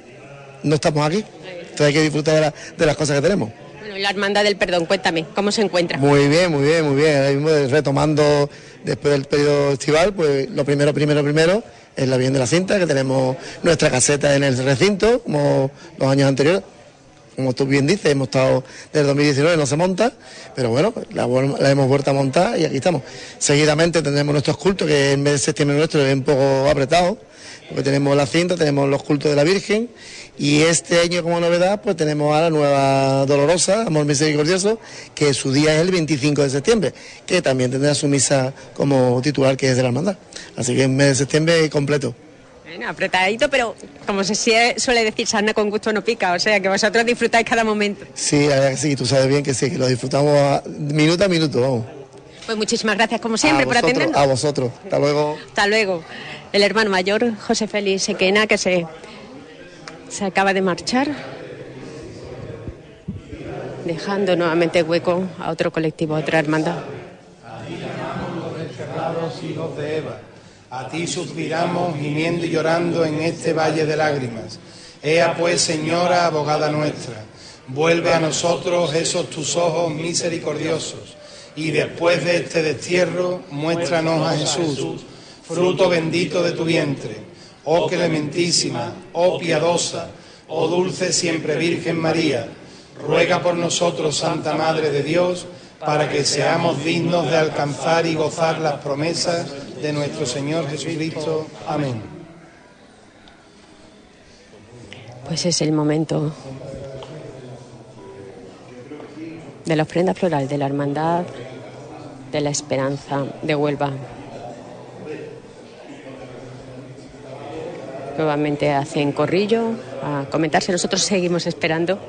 no estamos aquí. Entonces hay que disfrutar de, la- de las cosas que tenemos. Bueno, la Hermandad del Perdón, cuéntame, ¿cómo se encuentra? Muy bien, muy bien, muy bien. Mismo retomando después del periodo estival, pues lo primero, primero, primero es la bien de la cinta, que tenemos nuestra caseta en el recinto, como los años anteriores. Como tú bien dices, hemos estado desde el 2019, no se monta, pero bueno, la, vol- la hemos vuelto a montar y aquí estamos. Seguidamente tendremos nuestros cultos, que en mes de septiembre nuestro es un poco apretado, porque tenemos la cinta, tenemos los cultos de la Virgen y este año como novedad pues tenemos a la nueva Dolorosa, Amor Misericordioso, que su día es el 25 de septiembre, que también tendrá su misa como titular que es de la hermandad. Así que en mes de septiembre completo. Bueno, apretadito, pero como se suele decir, sarna con gusto no pica, o sea que vosotros disfrutáis cada momento. Sí, sí, tú sabes bien que sí, que lo disfrutamos a- minuto a minuto, vamos. Pues muchísimas gracias como siempre por atendernos. a vosotros. Hasta luego. Hasta luego. El hermano mayor, José Félix Sequena, que se, se acaba de marchar, dejando nuevamente hueco a otro colectivo, a otra hermandad. los desterrados hijos de Eva. A ti suspiramos, gimiendo y llorando en este valle de lágrimas. Ea pues, Señora, abogada nuestra, vuelve a nosotros esos tus ojos misericordiosos, y después de este destierro, muéstranos a Jesús, fruto bendito de tu vientre. Oh clementísima, oh piadosa, oh dulce siempre Virgen María, ruega por nosotros, Santa Madre de Dios, para que seamos dignos de alcanzar y gozar las promesas de nuestro Señor Jesucristo. Amén. Pues es el momento de la ofrenda floral de la Hermandad de la Esperanza de Huelva. Nuevamente hacen corrillo a comentarse. Nosotros seguimos esperando.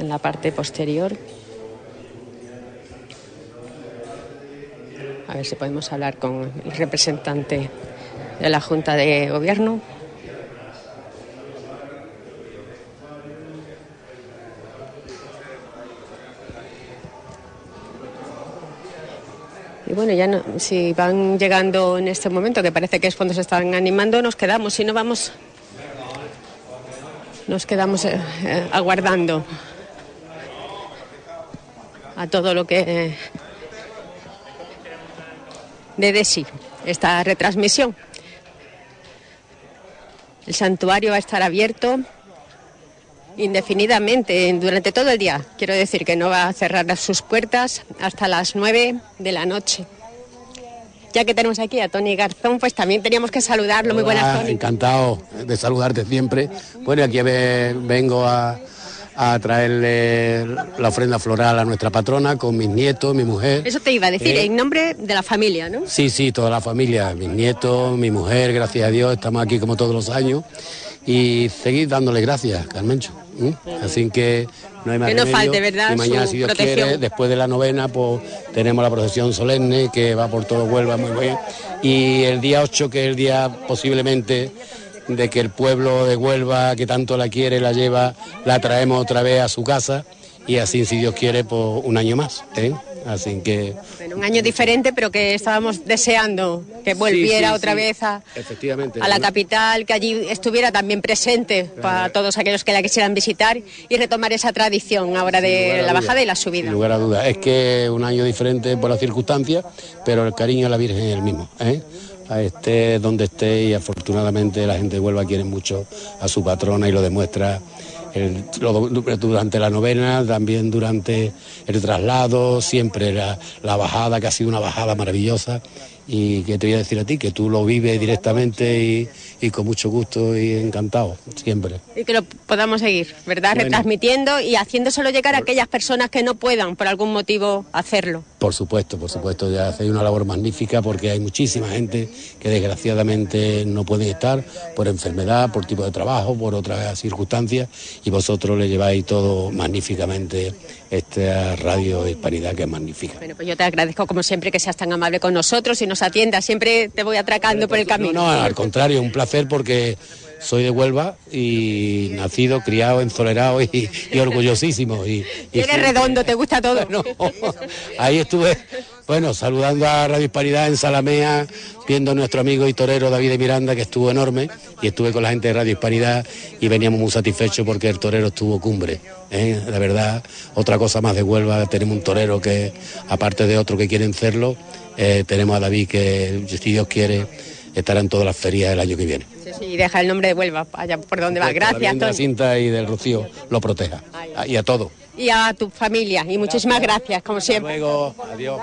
En la parte posterior. A ver si podemos hablar con el representante de la Junta de Gobierno. Bueno, ya no, si van llegando en este momento, que parece que es cuando se están animando, nos quedamos. Si no vamos, nos quedamos eh, eh, aguardando a todo lo que eh, de sí esta retransmisión. El santuario va a estar abierto indefinidamente durante todo el día. Quiero decir que no va a cerrar sus puertas hasta las 9 de la noche. Ya que tenemos aquí a Tony Garzón, pues también teníamos que saludarlo. Muy buenas, Tony. Encantado de saludarte siempre. Bueno, aquí ve- vengo a, a traerle la ofrenda floral a nuestra patrona con mis nietos, mi mujer. Eso te iba a decir, Eh. en nombre de la familia, ¿no? Sí, sí, toda la familia, mis nietos, mi mujer, gracias a Dios, estamos aquí como todos los años. Y seguir dándole gracias, Carmencho. ¿m? Así que no hay más Que no remedio. falte, ¿verdad? Y mañana, Su si Dios protección. quiere, después de la novena, pues tenemos la procesión solemne que va por todo Huelva muy bien. Y el día 8, que es el día posiblemente de que el pueblo de Huelva, que tanto la quiere, la lleva, la traemos otra vez a su casa. Y así, si Dios quiere, pues un año más. ¿eh? Así que, Bueno, un año diferente, pero que estábamos deseando que volviera sí, otra sí. vez a, efectivamente. a la una- capital, que allí estuviera también presente para todos aquellos que la quisieran visitar y retomar esa tradición ahora de la bajada y la subida. Sin lugar a dudas. Es que un año diferente por las circunstancias, pero el cariño a la Virgen es el mismo. ¿eh? A Esté donde esté y afortunadamente la gente de Huelva quiere mucho a su patrona y lo demuestra durante la novena, también durante el traslado, siempre la, la bajada, que ha sido una bajada maravillosa. Y que te voy a decir a ti, que tú lo vives directamente y, y con mucho gusto y encantado, siempre. Y que lo podamos seguir, ¿verdad? Bueno. Retransmitiendo y haciéndoselo llegar a aquellas personas que no puedan por algún motivo hacerlo. Por supuesto, por supuesto, ya hacéis una labor magnífica porque hay muchísima gente que desgraciadamente no pueden estar por enfermedad, por tipo de trabajo, por otras circunstancias y vosotros le lleváis todo magníficamente esta radio Hispanidad que es magnífica. Bueno, pues yo te agradezco como siempre que seas tan amable con nosotros y nos atiendas. Siempre te voy atracando por el camino. No, al contrario, un placer porque soy de Huelva y nacido, criado, enzolerado y, y orgullosísimo. Y, y eres redondo, te gusta todo. ahí estuve Bueno, saludando a Radio Hispanidad en Salamea, viendo a nuestro amigo y torero David de Miranda, que estuvo enorme, y estuve con la gente de Radio Hispanidad y veníamos muy satisfechos porque el torero estuvo cumbre. ¿eh? La verdad, otra cosa más de Huelva, tenemos un torero que, aparte de otro que quieren serlo, eh, tenemos a David que, si Dios quiere, estará en todas las ferias el año que viene. Sí, sí, y deja el nombre de Huelva, allá por donde va. Que la Gracias, la cinta y del Rocío lo proteja. Y a todo. Y a tu familia. Y muchísimas gracias, como siempre. Luego, adiós.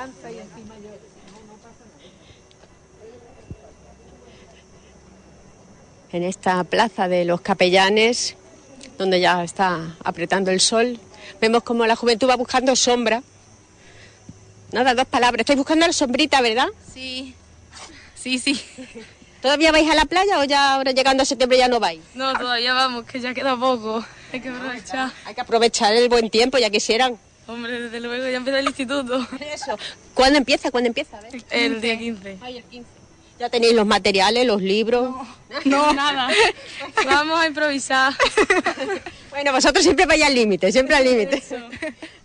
En esta plaza de los capellanes, donde ya está apretando el sol, vemos como la juventud va buscando sombra. Nada, dos palabras. Estáis buscando la sombrita, ¿verdad? Sí, sí, sí. ¿Todavía vais a la playa o ya ahora llegando a septiembre ya no vais? No, todavía vamos, que ya queda poco. Hay que aprovechar. Hay que aprovechar el buen tiempo, ya quisieran. Hombre, desde luego ya empieza el instituto. Eso. ¿Cuándo empieza? ¿Cuándo empieza? A ver. El día 15. Ay, el 15. Ya tenéis los materiales, los libros. No, nada. Vamos a improvisar. Bueno, vosotros siempre vais al límite, siempre al límite.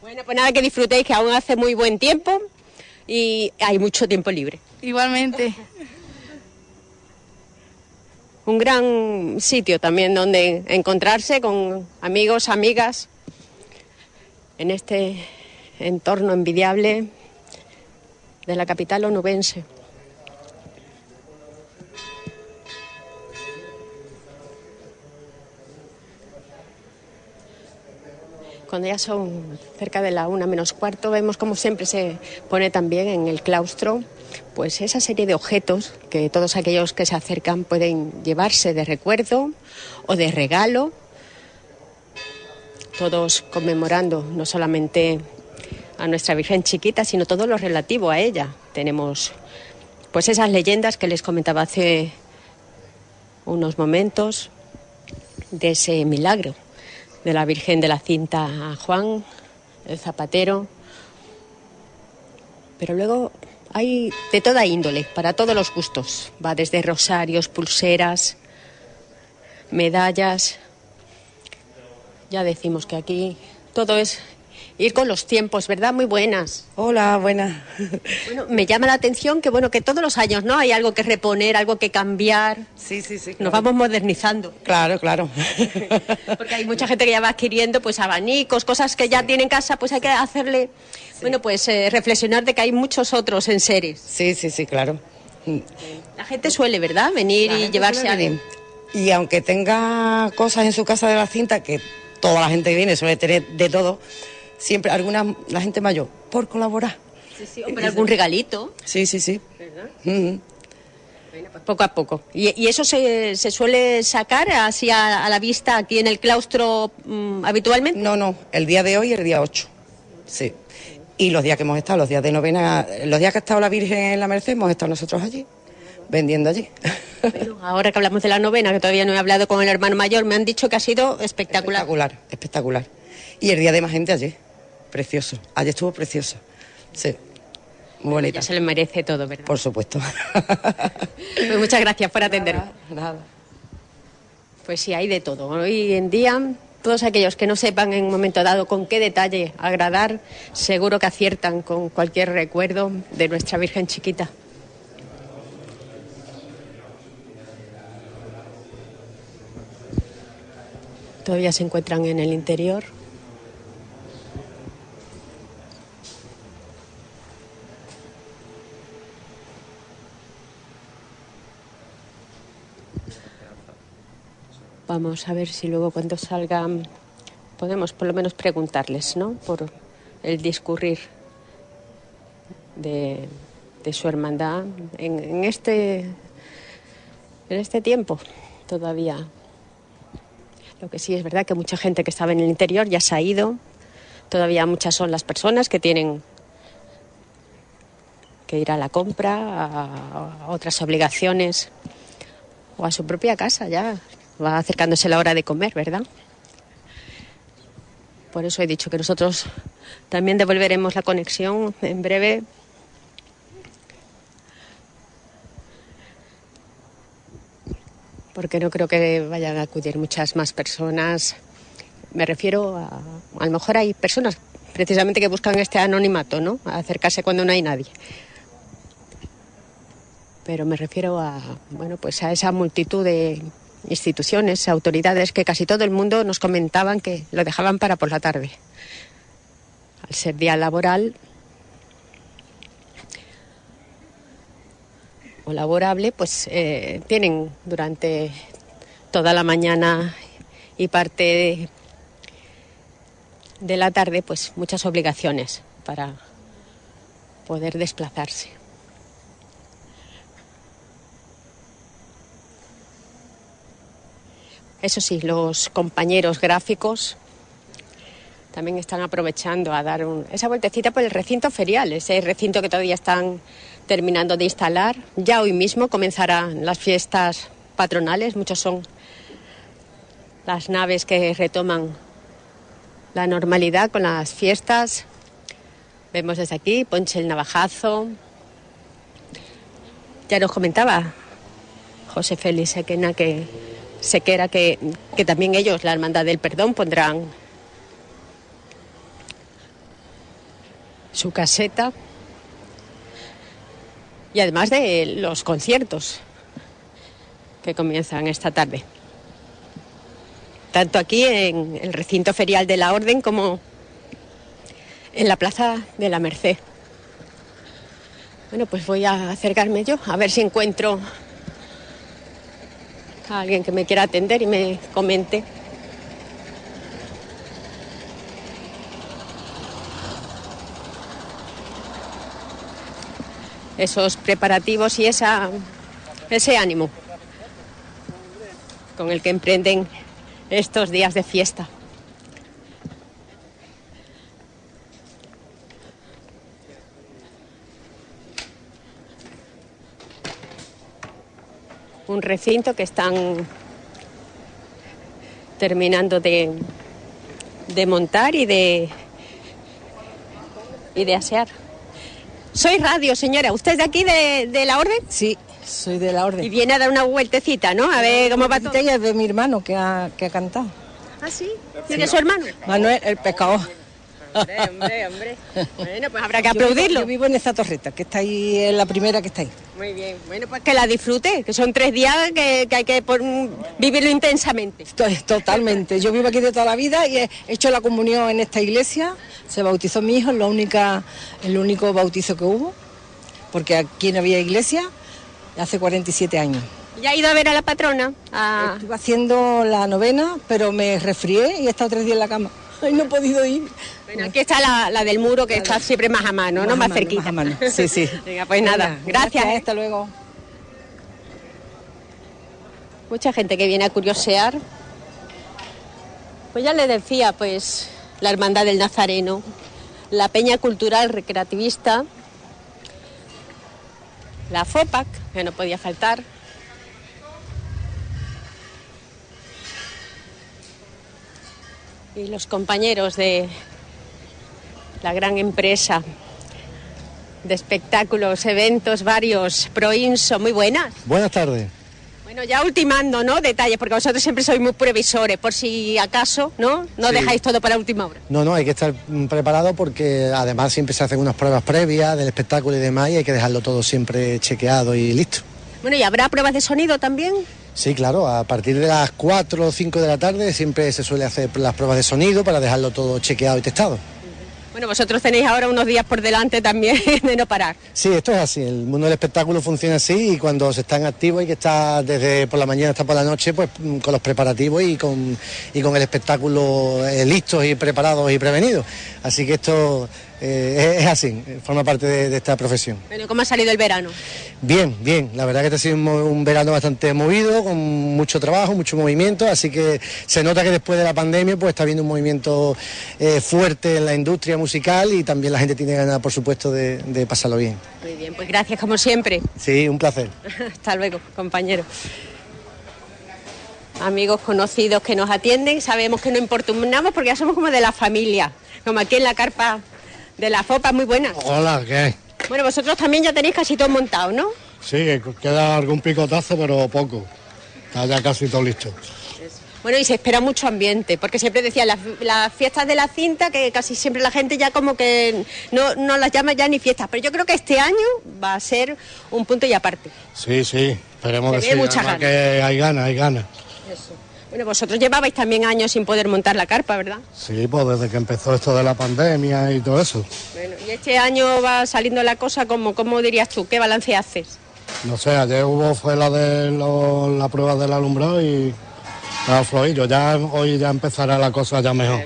Bueno, pues nada, que disfrutéis, que aún hace muy buen tiempo y hay mucho tiempo libre. Igualmente. Un gran sitio también donde encontrarse con amigos, amigas, en este entorno envidiable de la capital onubense. Cuando ya son cerca de la una menos cuarto, vemos como siempre se pone también en el claustro pues esa serie de objetos que todos aquellos que se acercan pueden llevarse de recuerdo o de regalo, todos conmemorando no solamente a nuestra Virgen chiquita, sino todo lo relativo a ella. Tenemos pues esas leyendas que les comentaba hace unos momentos de ese milagro de la Virgen de la Cinta Juan, el zapatero. Pero luego hay de toda índole, para todos los gustos. Va desde rosarios, pulseras, medallas. Ya decimos que aquí todo es ir con los tiempos, ¿verdad? Muy buenas. Hola, buenas. Bueno, me llama la atención que bueno que todos los años, ¿no? Hay algo que reponer, algo que cambiar. Sí, sí, sí. Nos vamos modernizando. Claro, claro. Porque hay mucha gente que ya va adquiriendo pues abanicos, cosas que ya tiene en casa, pues hay que hacerle, bueno, pues eh, reflexionar de que hay muchos otros en series. Sí, sí, sí, claro. La gente suele, ¿verdad? Venir La y llevarse venir. Y aunque tenga cosas en su casa de la cinta, que toda la gente que viene suele tener de todo, siempre alguna, la gente mayor, por colaborar. Sí, sí, hombre, algún regalito. Sí, sí, sí. ¿Verdad? Bueno, pues poco a poco. ¿Y, y eso se, se suele sacar así a, a la vista aquí en el claustro mm, habitualmente? No, no, el día de hoy y el día 8. Sí. Y los días que hemos estado, los días de novena, los días que ha estado la Virgen en la Merced, hemos estado nosotros allí, vendiendo allí. Bueno, ahora que hablamos de la novena, que todavía no he hablado con el hermano mayor, me han dicho que ha sido espectacular. Espectacular, espectacular. Y el día de más gente ayer, precioso. Ayer estuvo precioso. Sí, muy bonita. Se le merece todo, ¿verdad? Por supuesto. Pues muchas gracias por atenderme. Nada. Pues sí, hay de todo. Hoy en día, todos aquellos que no sepan en un momento dado con qué detalle agradar, seguro que aciertan con cualquier recuerdo de nuestra Virgen chiquita. Todavía se encuentran en el interior. Vamos a ver si luego cuando salgan podemos por lo menos preguntarles, ¿no? Por el discurrir de, su hermandad en, este en este tiempo todavía. Lo que sí es verdad que mucha gente que estaba en el interior ya se ha ido. Todavía muchas son las personas que tienen que ir a la compra, a otras obligaciones o a su propia casa ya. Va acercándose la hora de comer, ¿verdad? Por eso he dicho que nosotros también devolveremos la conexión en breve. Porque no creo que vayan a acudir muchas más personas. Me refiero a. A lo mejor hay personas precisamente que buscan este anonimato, ¿no? A acercarse cuando no hay nadie. Pero me refiero a, bueno, pues a esa multitud de instituciones, autoridades que casi todo el mundo nos comentaban que lo dejaban para por la tarde. Al ser día laboral o laborable, pues eh, tienen durante toda la mañana y parte de, de la tarde, pues muchas obligaciones para poder desplazarse. Eso sí, los compañeros gráficos también están aprovechando a dar un- esa vueltecita por el recinto ferial, ese recinto que todavía están terminando de instalar. Ya hoy mismo comenzarán las fiestas patronales, muchos son las naves que retoman la normalidad con las fiestas. Vemos desde aquí Ponche el Navajazo. Ya nos comentaba José Félix Sequena que Sequera que, que también ellos, la Hermandad del Perdón, pondrán su caseta. Y además de los conciertos que comienzan esta tarde. Tanto aquí en el recinto ferial de la Orden como en la Plaza de la Merced. Bueno, pues voy a acercarme yo a ver si encuentro a alguien que me quiera atender y me comente. Esos preparativos y ese ánimo con el que emprenden estos días de fiesta. Un recinto que están terminando de, de montar y de, y de asear. Soy radio, señora. ¿Usted es de aquí, de, de la orden? Sí, soy de la orden. Y viene a dar una vueltecita, ¿no? A ver cómo va todo. Ella es de mi hermano que ha, que ha cantado. ¿Ah, sí? ¿Quién es su hermano? Manuel, el pescador. Hombre, hombre, hombre. Bueno, pues habrá que Yo vivo- aplaudirlo. Yo vivo en esta torreta, que está ahí, es la primera que está ahí. Muy bien. Bueno, pues que la disfrute, que son tres días que, que hay que pon- vivirlo intensamente. Totalmente. Yo vivo aquí de toda la vida y he hecho la comunión en esta iglesia. Se bautizó mi hijo, es la única, el único bautizo que hubo, porque aquí no había iglesia hace 47 años. ¿Ya ha ido a ver a la patrona? Ah, Estuve haciendo la novena, pero me resfrié y he estado tres días en la cama. Ay, no he podido ir. bueno, aquí está la, la del muro, que está siempre más a mano, ¿no? Más a Más mano, cerquita. más a mano. Sí, sí. Venga, pues nada, Venga, gracias. ¿eh? Hasta luego. Mucha gente que viene a curiosear. Pues ya le decía, pues la Hermandad del Nazareno, la Peña Cultural Recreativista, la FOPAC, que no podía faltar. Y los compañeros de la gran empresa de espectáculos, eventos varios, Proinso, muy buenas. Buenas tardes. Bueno, ya ultimando, ¿no? Detalles, porque vosotros siempre sois muy previsores, por si acaso, ¿no? No Sí. dejáis todo para última hora. No, no, hay que estar preparado porque además siempre se hacen unas pruebas previas del espectáculo y demás y hay que dejarlo todo siempre chequeado y listo. Bueno, ¿y habrá pruebas de sonido también? Sí, claro, a partir de las 4 o 5 de la tarde siempre se suele hacer las pruebas de sonido para dejarlo todo chequeado y testado. Bueno, vosotros tenéis ahora unos días por delante también de no parar. Sí, esto es así, el mundo del espectáculo funciona así y cuando se está en activo hay que estar desde por la mañana hasta por la noche pues mm, con los preparativos y con, y con el espectáculo eh, listos y preparados y prevenidos. Así que esto eh, es, así, forma parte de- de esta profesión. Bueno, ¿cómo ha salido el verano? Bien, bien. La verdad que este ha sido un verano bastante movido, con mucho trabajo, mucho movimiento, así que se nota que después de la pandemia pues está habiendo un movimiento eh, fuerte en la industria musical y también la gente tiene ganas, por supuesto, de, de pasarlo bien. Muy bien, pues gracias como siempre. Sí, un placer. Hasta luego, compañero. Amigos conocidos que nos atienden, sabemos que no importunamos porque ya somos como de la familia, como aquí en la carpa de la FOPA, muy buena. Hola, ¿qué? Bueno, vosotros también ya tenéis casi todo montado, ¿no? Sí, que queda algún picotazo, pero poco. Está ya casi todo listo. Bueno, y se espera mucho ambiente, porque siempre decía las, las fiestas de la cinta, que casi siempre la gente ya como que no, no las llama ya ni fiestas, pero yo creo que este año va a ser un punto y aparte. Sí, sí, esperemos Se que sí. mucha además gana. que hay ganas, hay ganas. Bueno, vosotros llevabais también años sin poder montar la carpa, ¿verdad? Sí, pues desde que empezó esto de la pandemia y todo eso. Bueno, y este año va saliendo la cosa como, ¿cómo dirías tú? ¿Qué balance haces? No sé, ayer hubo fue la de lo- la prueba del alumbrado y estaba flojillo. Ya hoy ya empezará la cosa ya mejor.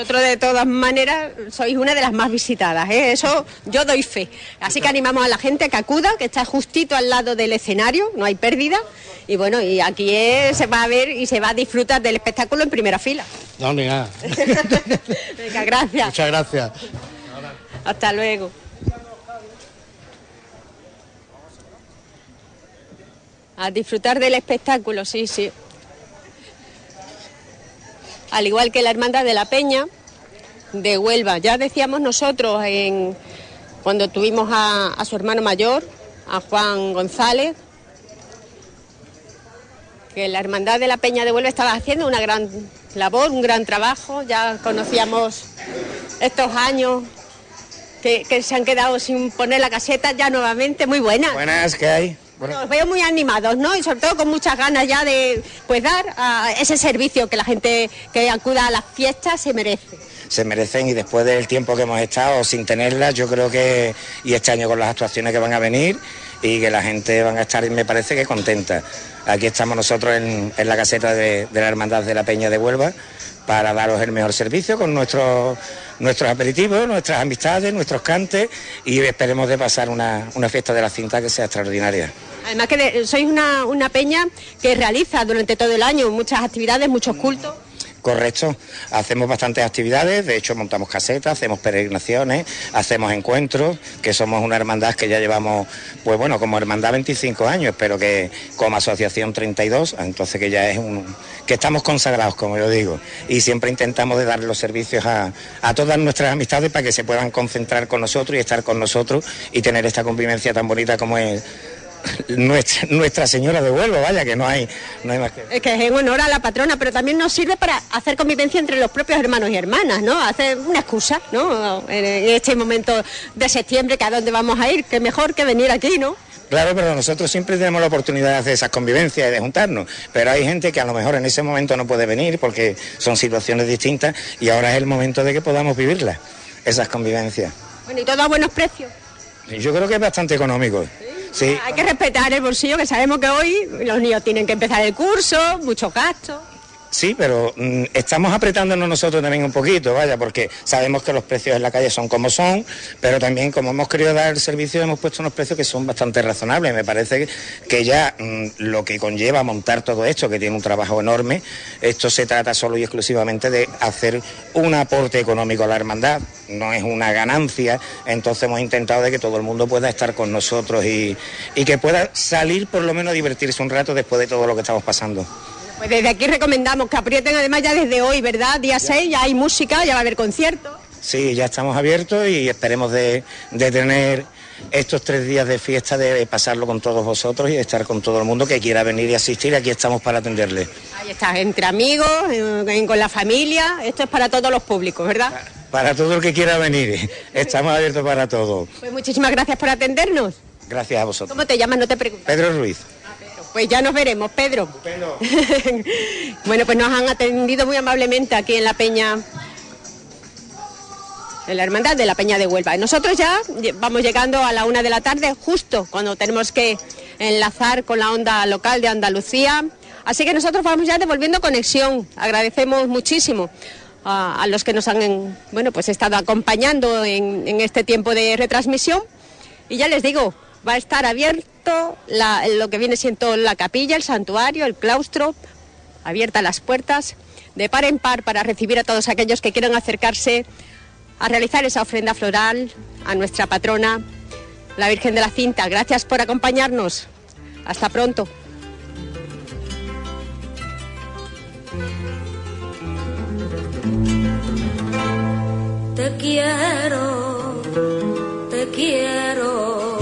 Vosotros de todas maneras sois una de las más visitadas, ¿eh? eso yo doy fe. Así que animamos a la gente a que acuda, que está justito al lado del escenario, no hay pérdida. Y bueno, y aquí eh, se va a ver y se va a disfrutar del espectáculo en primera fila. No, ni nada. Venga, gracias. Muchas gracias. Hasta luego. A disfrutar del espectáculo, sí, sí. Al igual que la Hermandad de la Peña de Huelva. Ya decíamos nosotros en, cuando tuvimos a, su hermano mayor, a Juan González, que la Hermandad de la Peña de Huelva estaba haciendo una gran labor, un gran trabajo. Ya conocíamos estos años que, se han quedado sin poner la caseta ya nuevamente. Muy buenas. Buenas, ¿qué hay? Bueno, Os veo muy animados, ¿no? Y sobre todo con muchas ganas ya de pues dar a ese servicio que la gente que acuda a las fiestas se merece. se merecen y después del tiempo que hemos estado sin tenerlas, yo creo que, y este año con las actuaciones que van a venir y que la gente van a estar, me parece que contenta. Aquí estamos nosotros en, en la caseta de, de la Hermandad de la Peña de Huelva para daros el mejor servicio con nuestros nuestros aperitivos, nuestras amistades, nuestros cantes y esperemos de pasar una, una fiesta de la cinta que sea extraordinaria. Además que sois una, una peña que realiza durante todo el año muchas actividades, muchos cultos. Correcto, hacemos bastantes actividades, de hecho montamos casetas, hacemos peregrinaciones, hacemos encuentros, que somos una hermandad que ya llevamos, pues bueno, como hermandad 25 años, pero que como asociación 32, entonces que ya es un, que estamos consagrados, como yo digo, y siempre intentamos de dar los servicios a, a todas nuestras amistades para que se puedan concentrar con nosotros y estar con nosotros y tener esta convivencia tan bonita como es nuestra, nuestra Señora de Huelva, vaya, que no hay, no hay más que... Es que es en honor a la patrona, pero también nos sirve para hacer convivencia entre los propios hermanos y hermanas, ¿no? Hacer una excusa, ¿no? En, este momento de septiembre, que a dónde vamos a ir, que mejor que venir aquí, ¿no? Claro, pero nosotros siempre tenemos la oportunidad de hacer esas convivencias y de juntarnos. Pero hay gente que a lo mejor en ese momento no puede venir porque son situaciones distintas y ahora es el momento de que podamos vivirlas, esas convivencias. Bueno, y todo a buenos precios. Yo creo que es bastante económico. Sí, Hay que respetar el bolsillo, que sabemos que hoy los niños tienen que empezar el curso, muchos gastos. Sí, pero mm, estamos apretándonos nosotros también un poquito, vaya, porque sabemos que los precios en la calle son como son, pero también como hemos querido dar servicio hemos puesto unos precios que son bastante razonables. Me parece que ya mm, lo que conlleva montar todo esto, que tiene un trabajo enorme, esto se trata solo y exclusivamente de hacer un aporte económico a la hermandad, no es una ganancia, entonces hemos intentado de que todo el mundo pueda estar con nosotros y, y que pueda salir por lo menos a divertirse un rato después de todo lo que estamos pasando. Pues desde aquí recomendamos que aprieten además ya desde hoy, ¿verdad? Día 6 ya hay música, ya va a haber conciertos. Sí, ya estamos abiertos y esperemos de, de tener estos tres días de fiesta, de pasarlo con todos vosotros y de estar con todo el mundo que quiera venir y asistir. Aquí estamos para atenderle. Ahí está, entre amigos, con la familia, esto es para todos los públicos, ¿verdad? Para todo el que quiera venir, estamos abiertos para todo. Pues muchísimas gracias por atendernos. Gracias a vosotros. ¿Cómo te llamas? No te pregunto. Pedro Ruiz. Pues ya nos veremos, Pedro. bueno, pues nos han atendido muy amablemente aquí en la Peña, en la Hermandad de la Peña de Huelva. Y Nosotros ya vamos llegando a la una de la tarde, justo cuando tenemos que enlazar con la onda local de Andalucía. Así que nosotros vamos ya devolviendo conexión. Agradecemos muchísimo a, a los que nos han en- bueno, pues estado acompañando en, en este tiempo de retransmisión. Y ya les digo, va a estar abierto lo que viene siendo la capilla, el santuario, el claustro, abiertas las puertas de par en par para recibir a todos aquellos que quieran acercarse a realizar esa ofrenda floral a nuestra patrona, la Virgen de la Cinta. Gracias por acompañarnos. Hasta pronto. Te quiero, te quiero.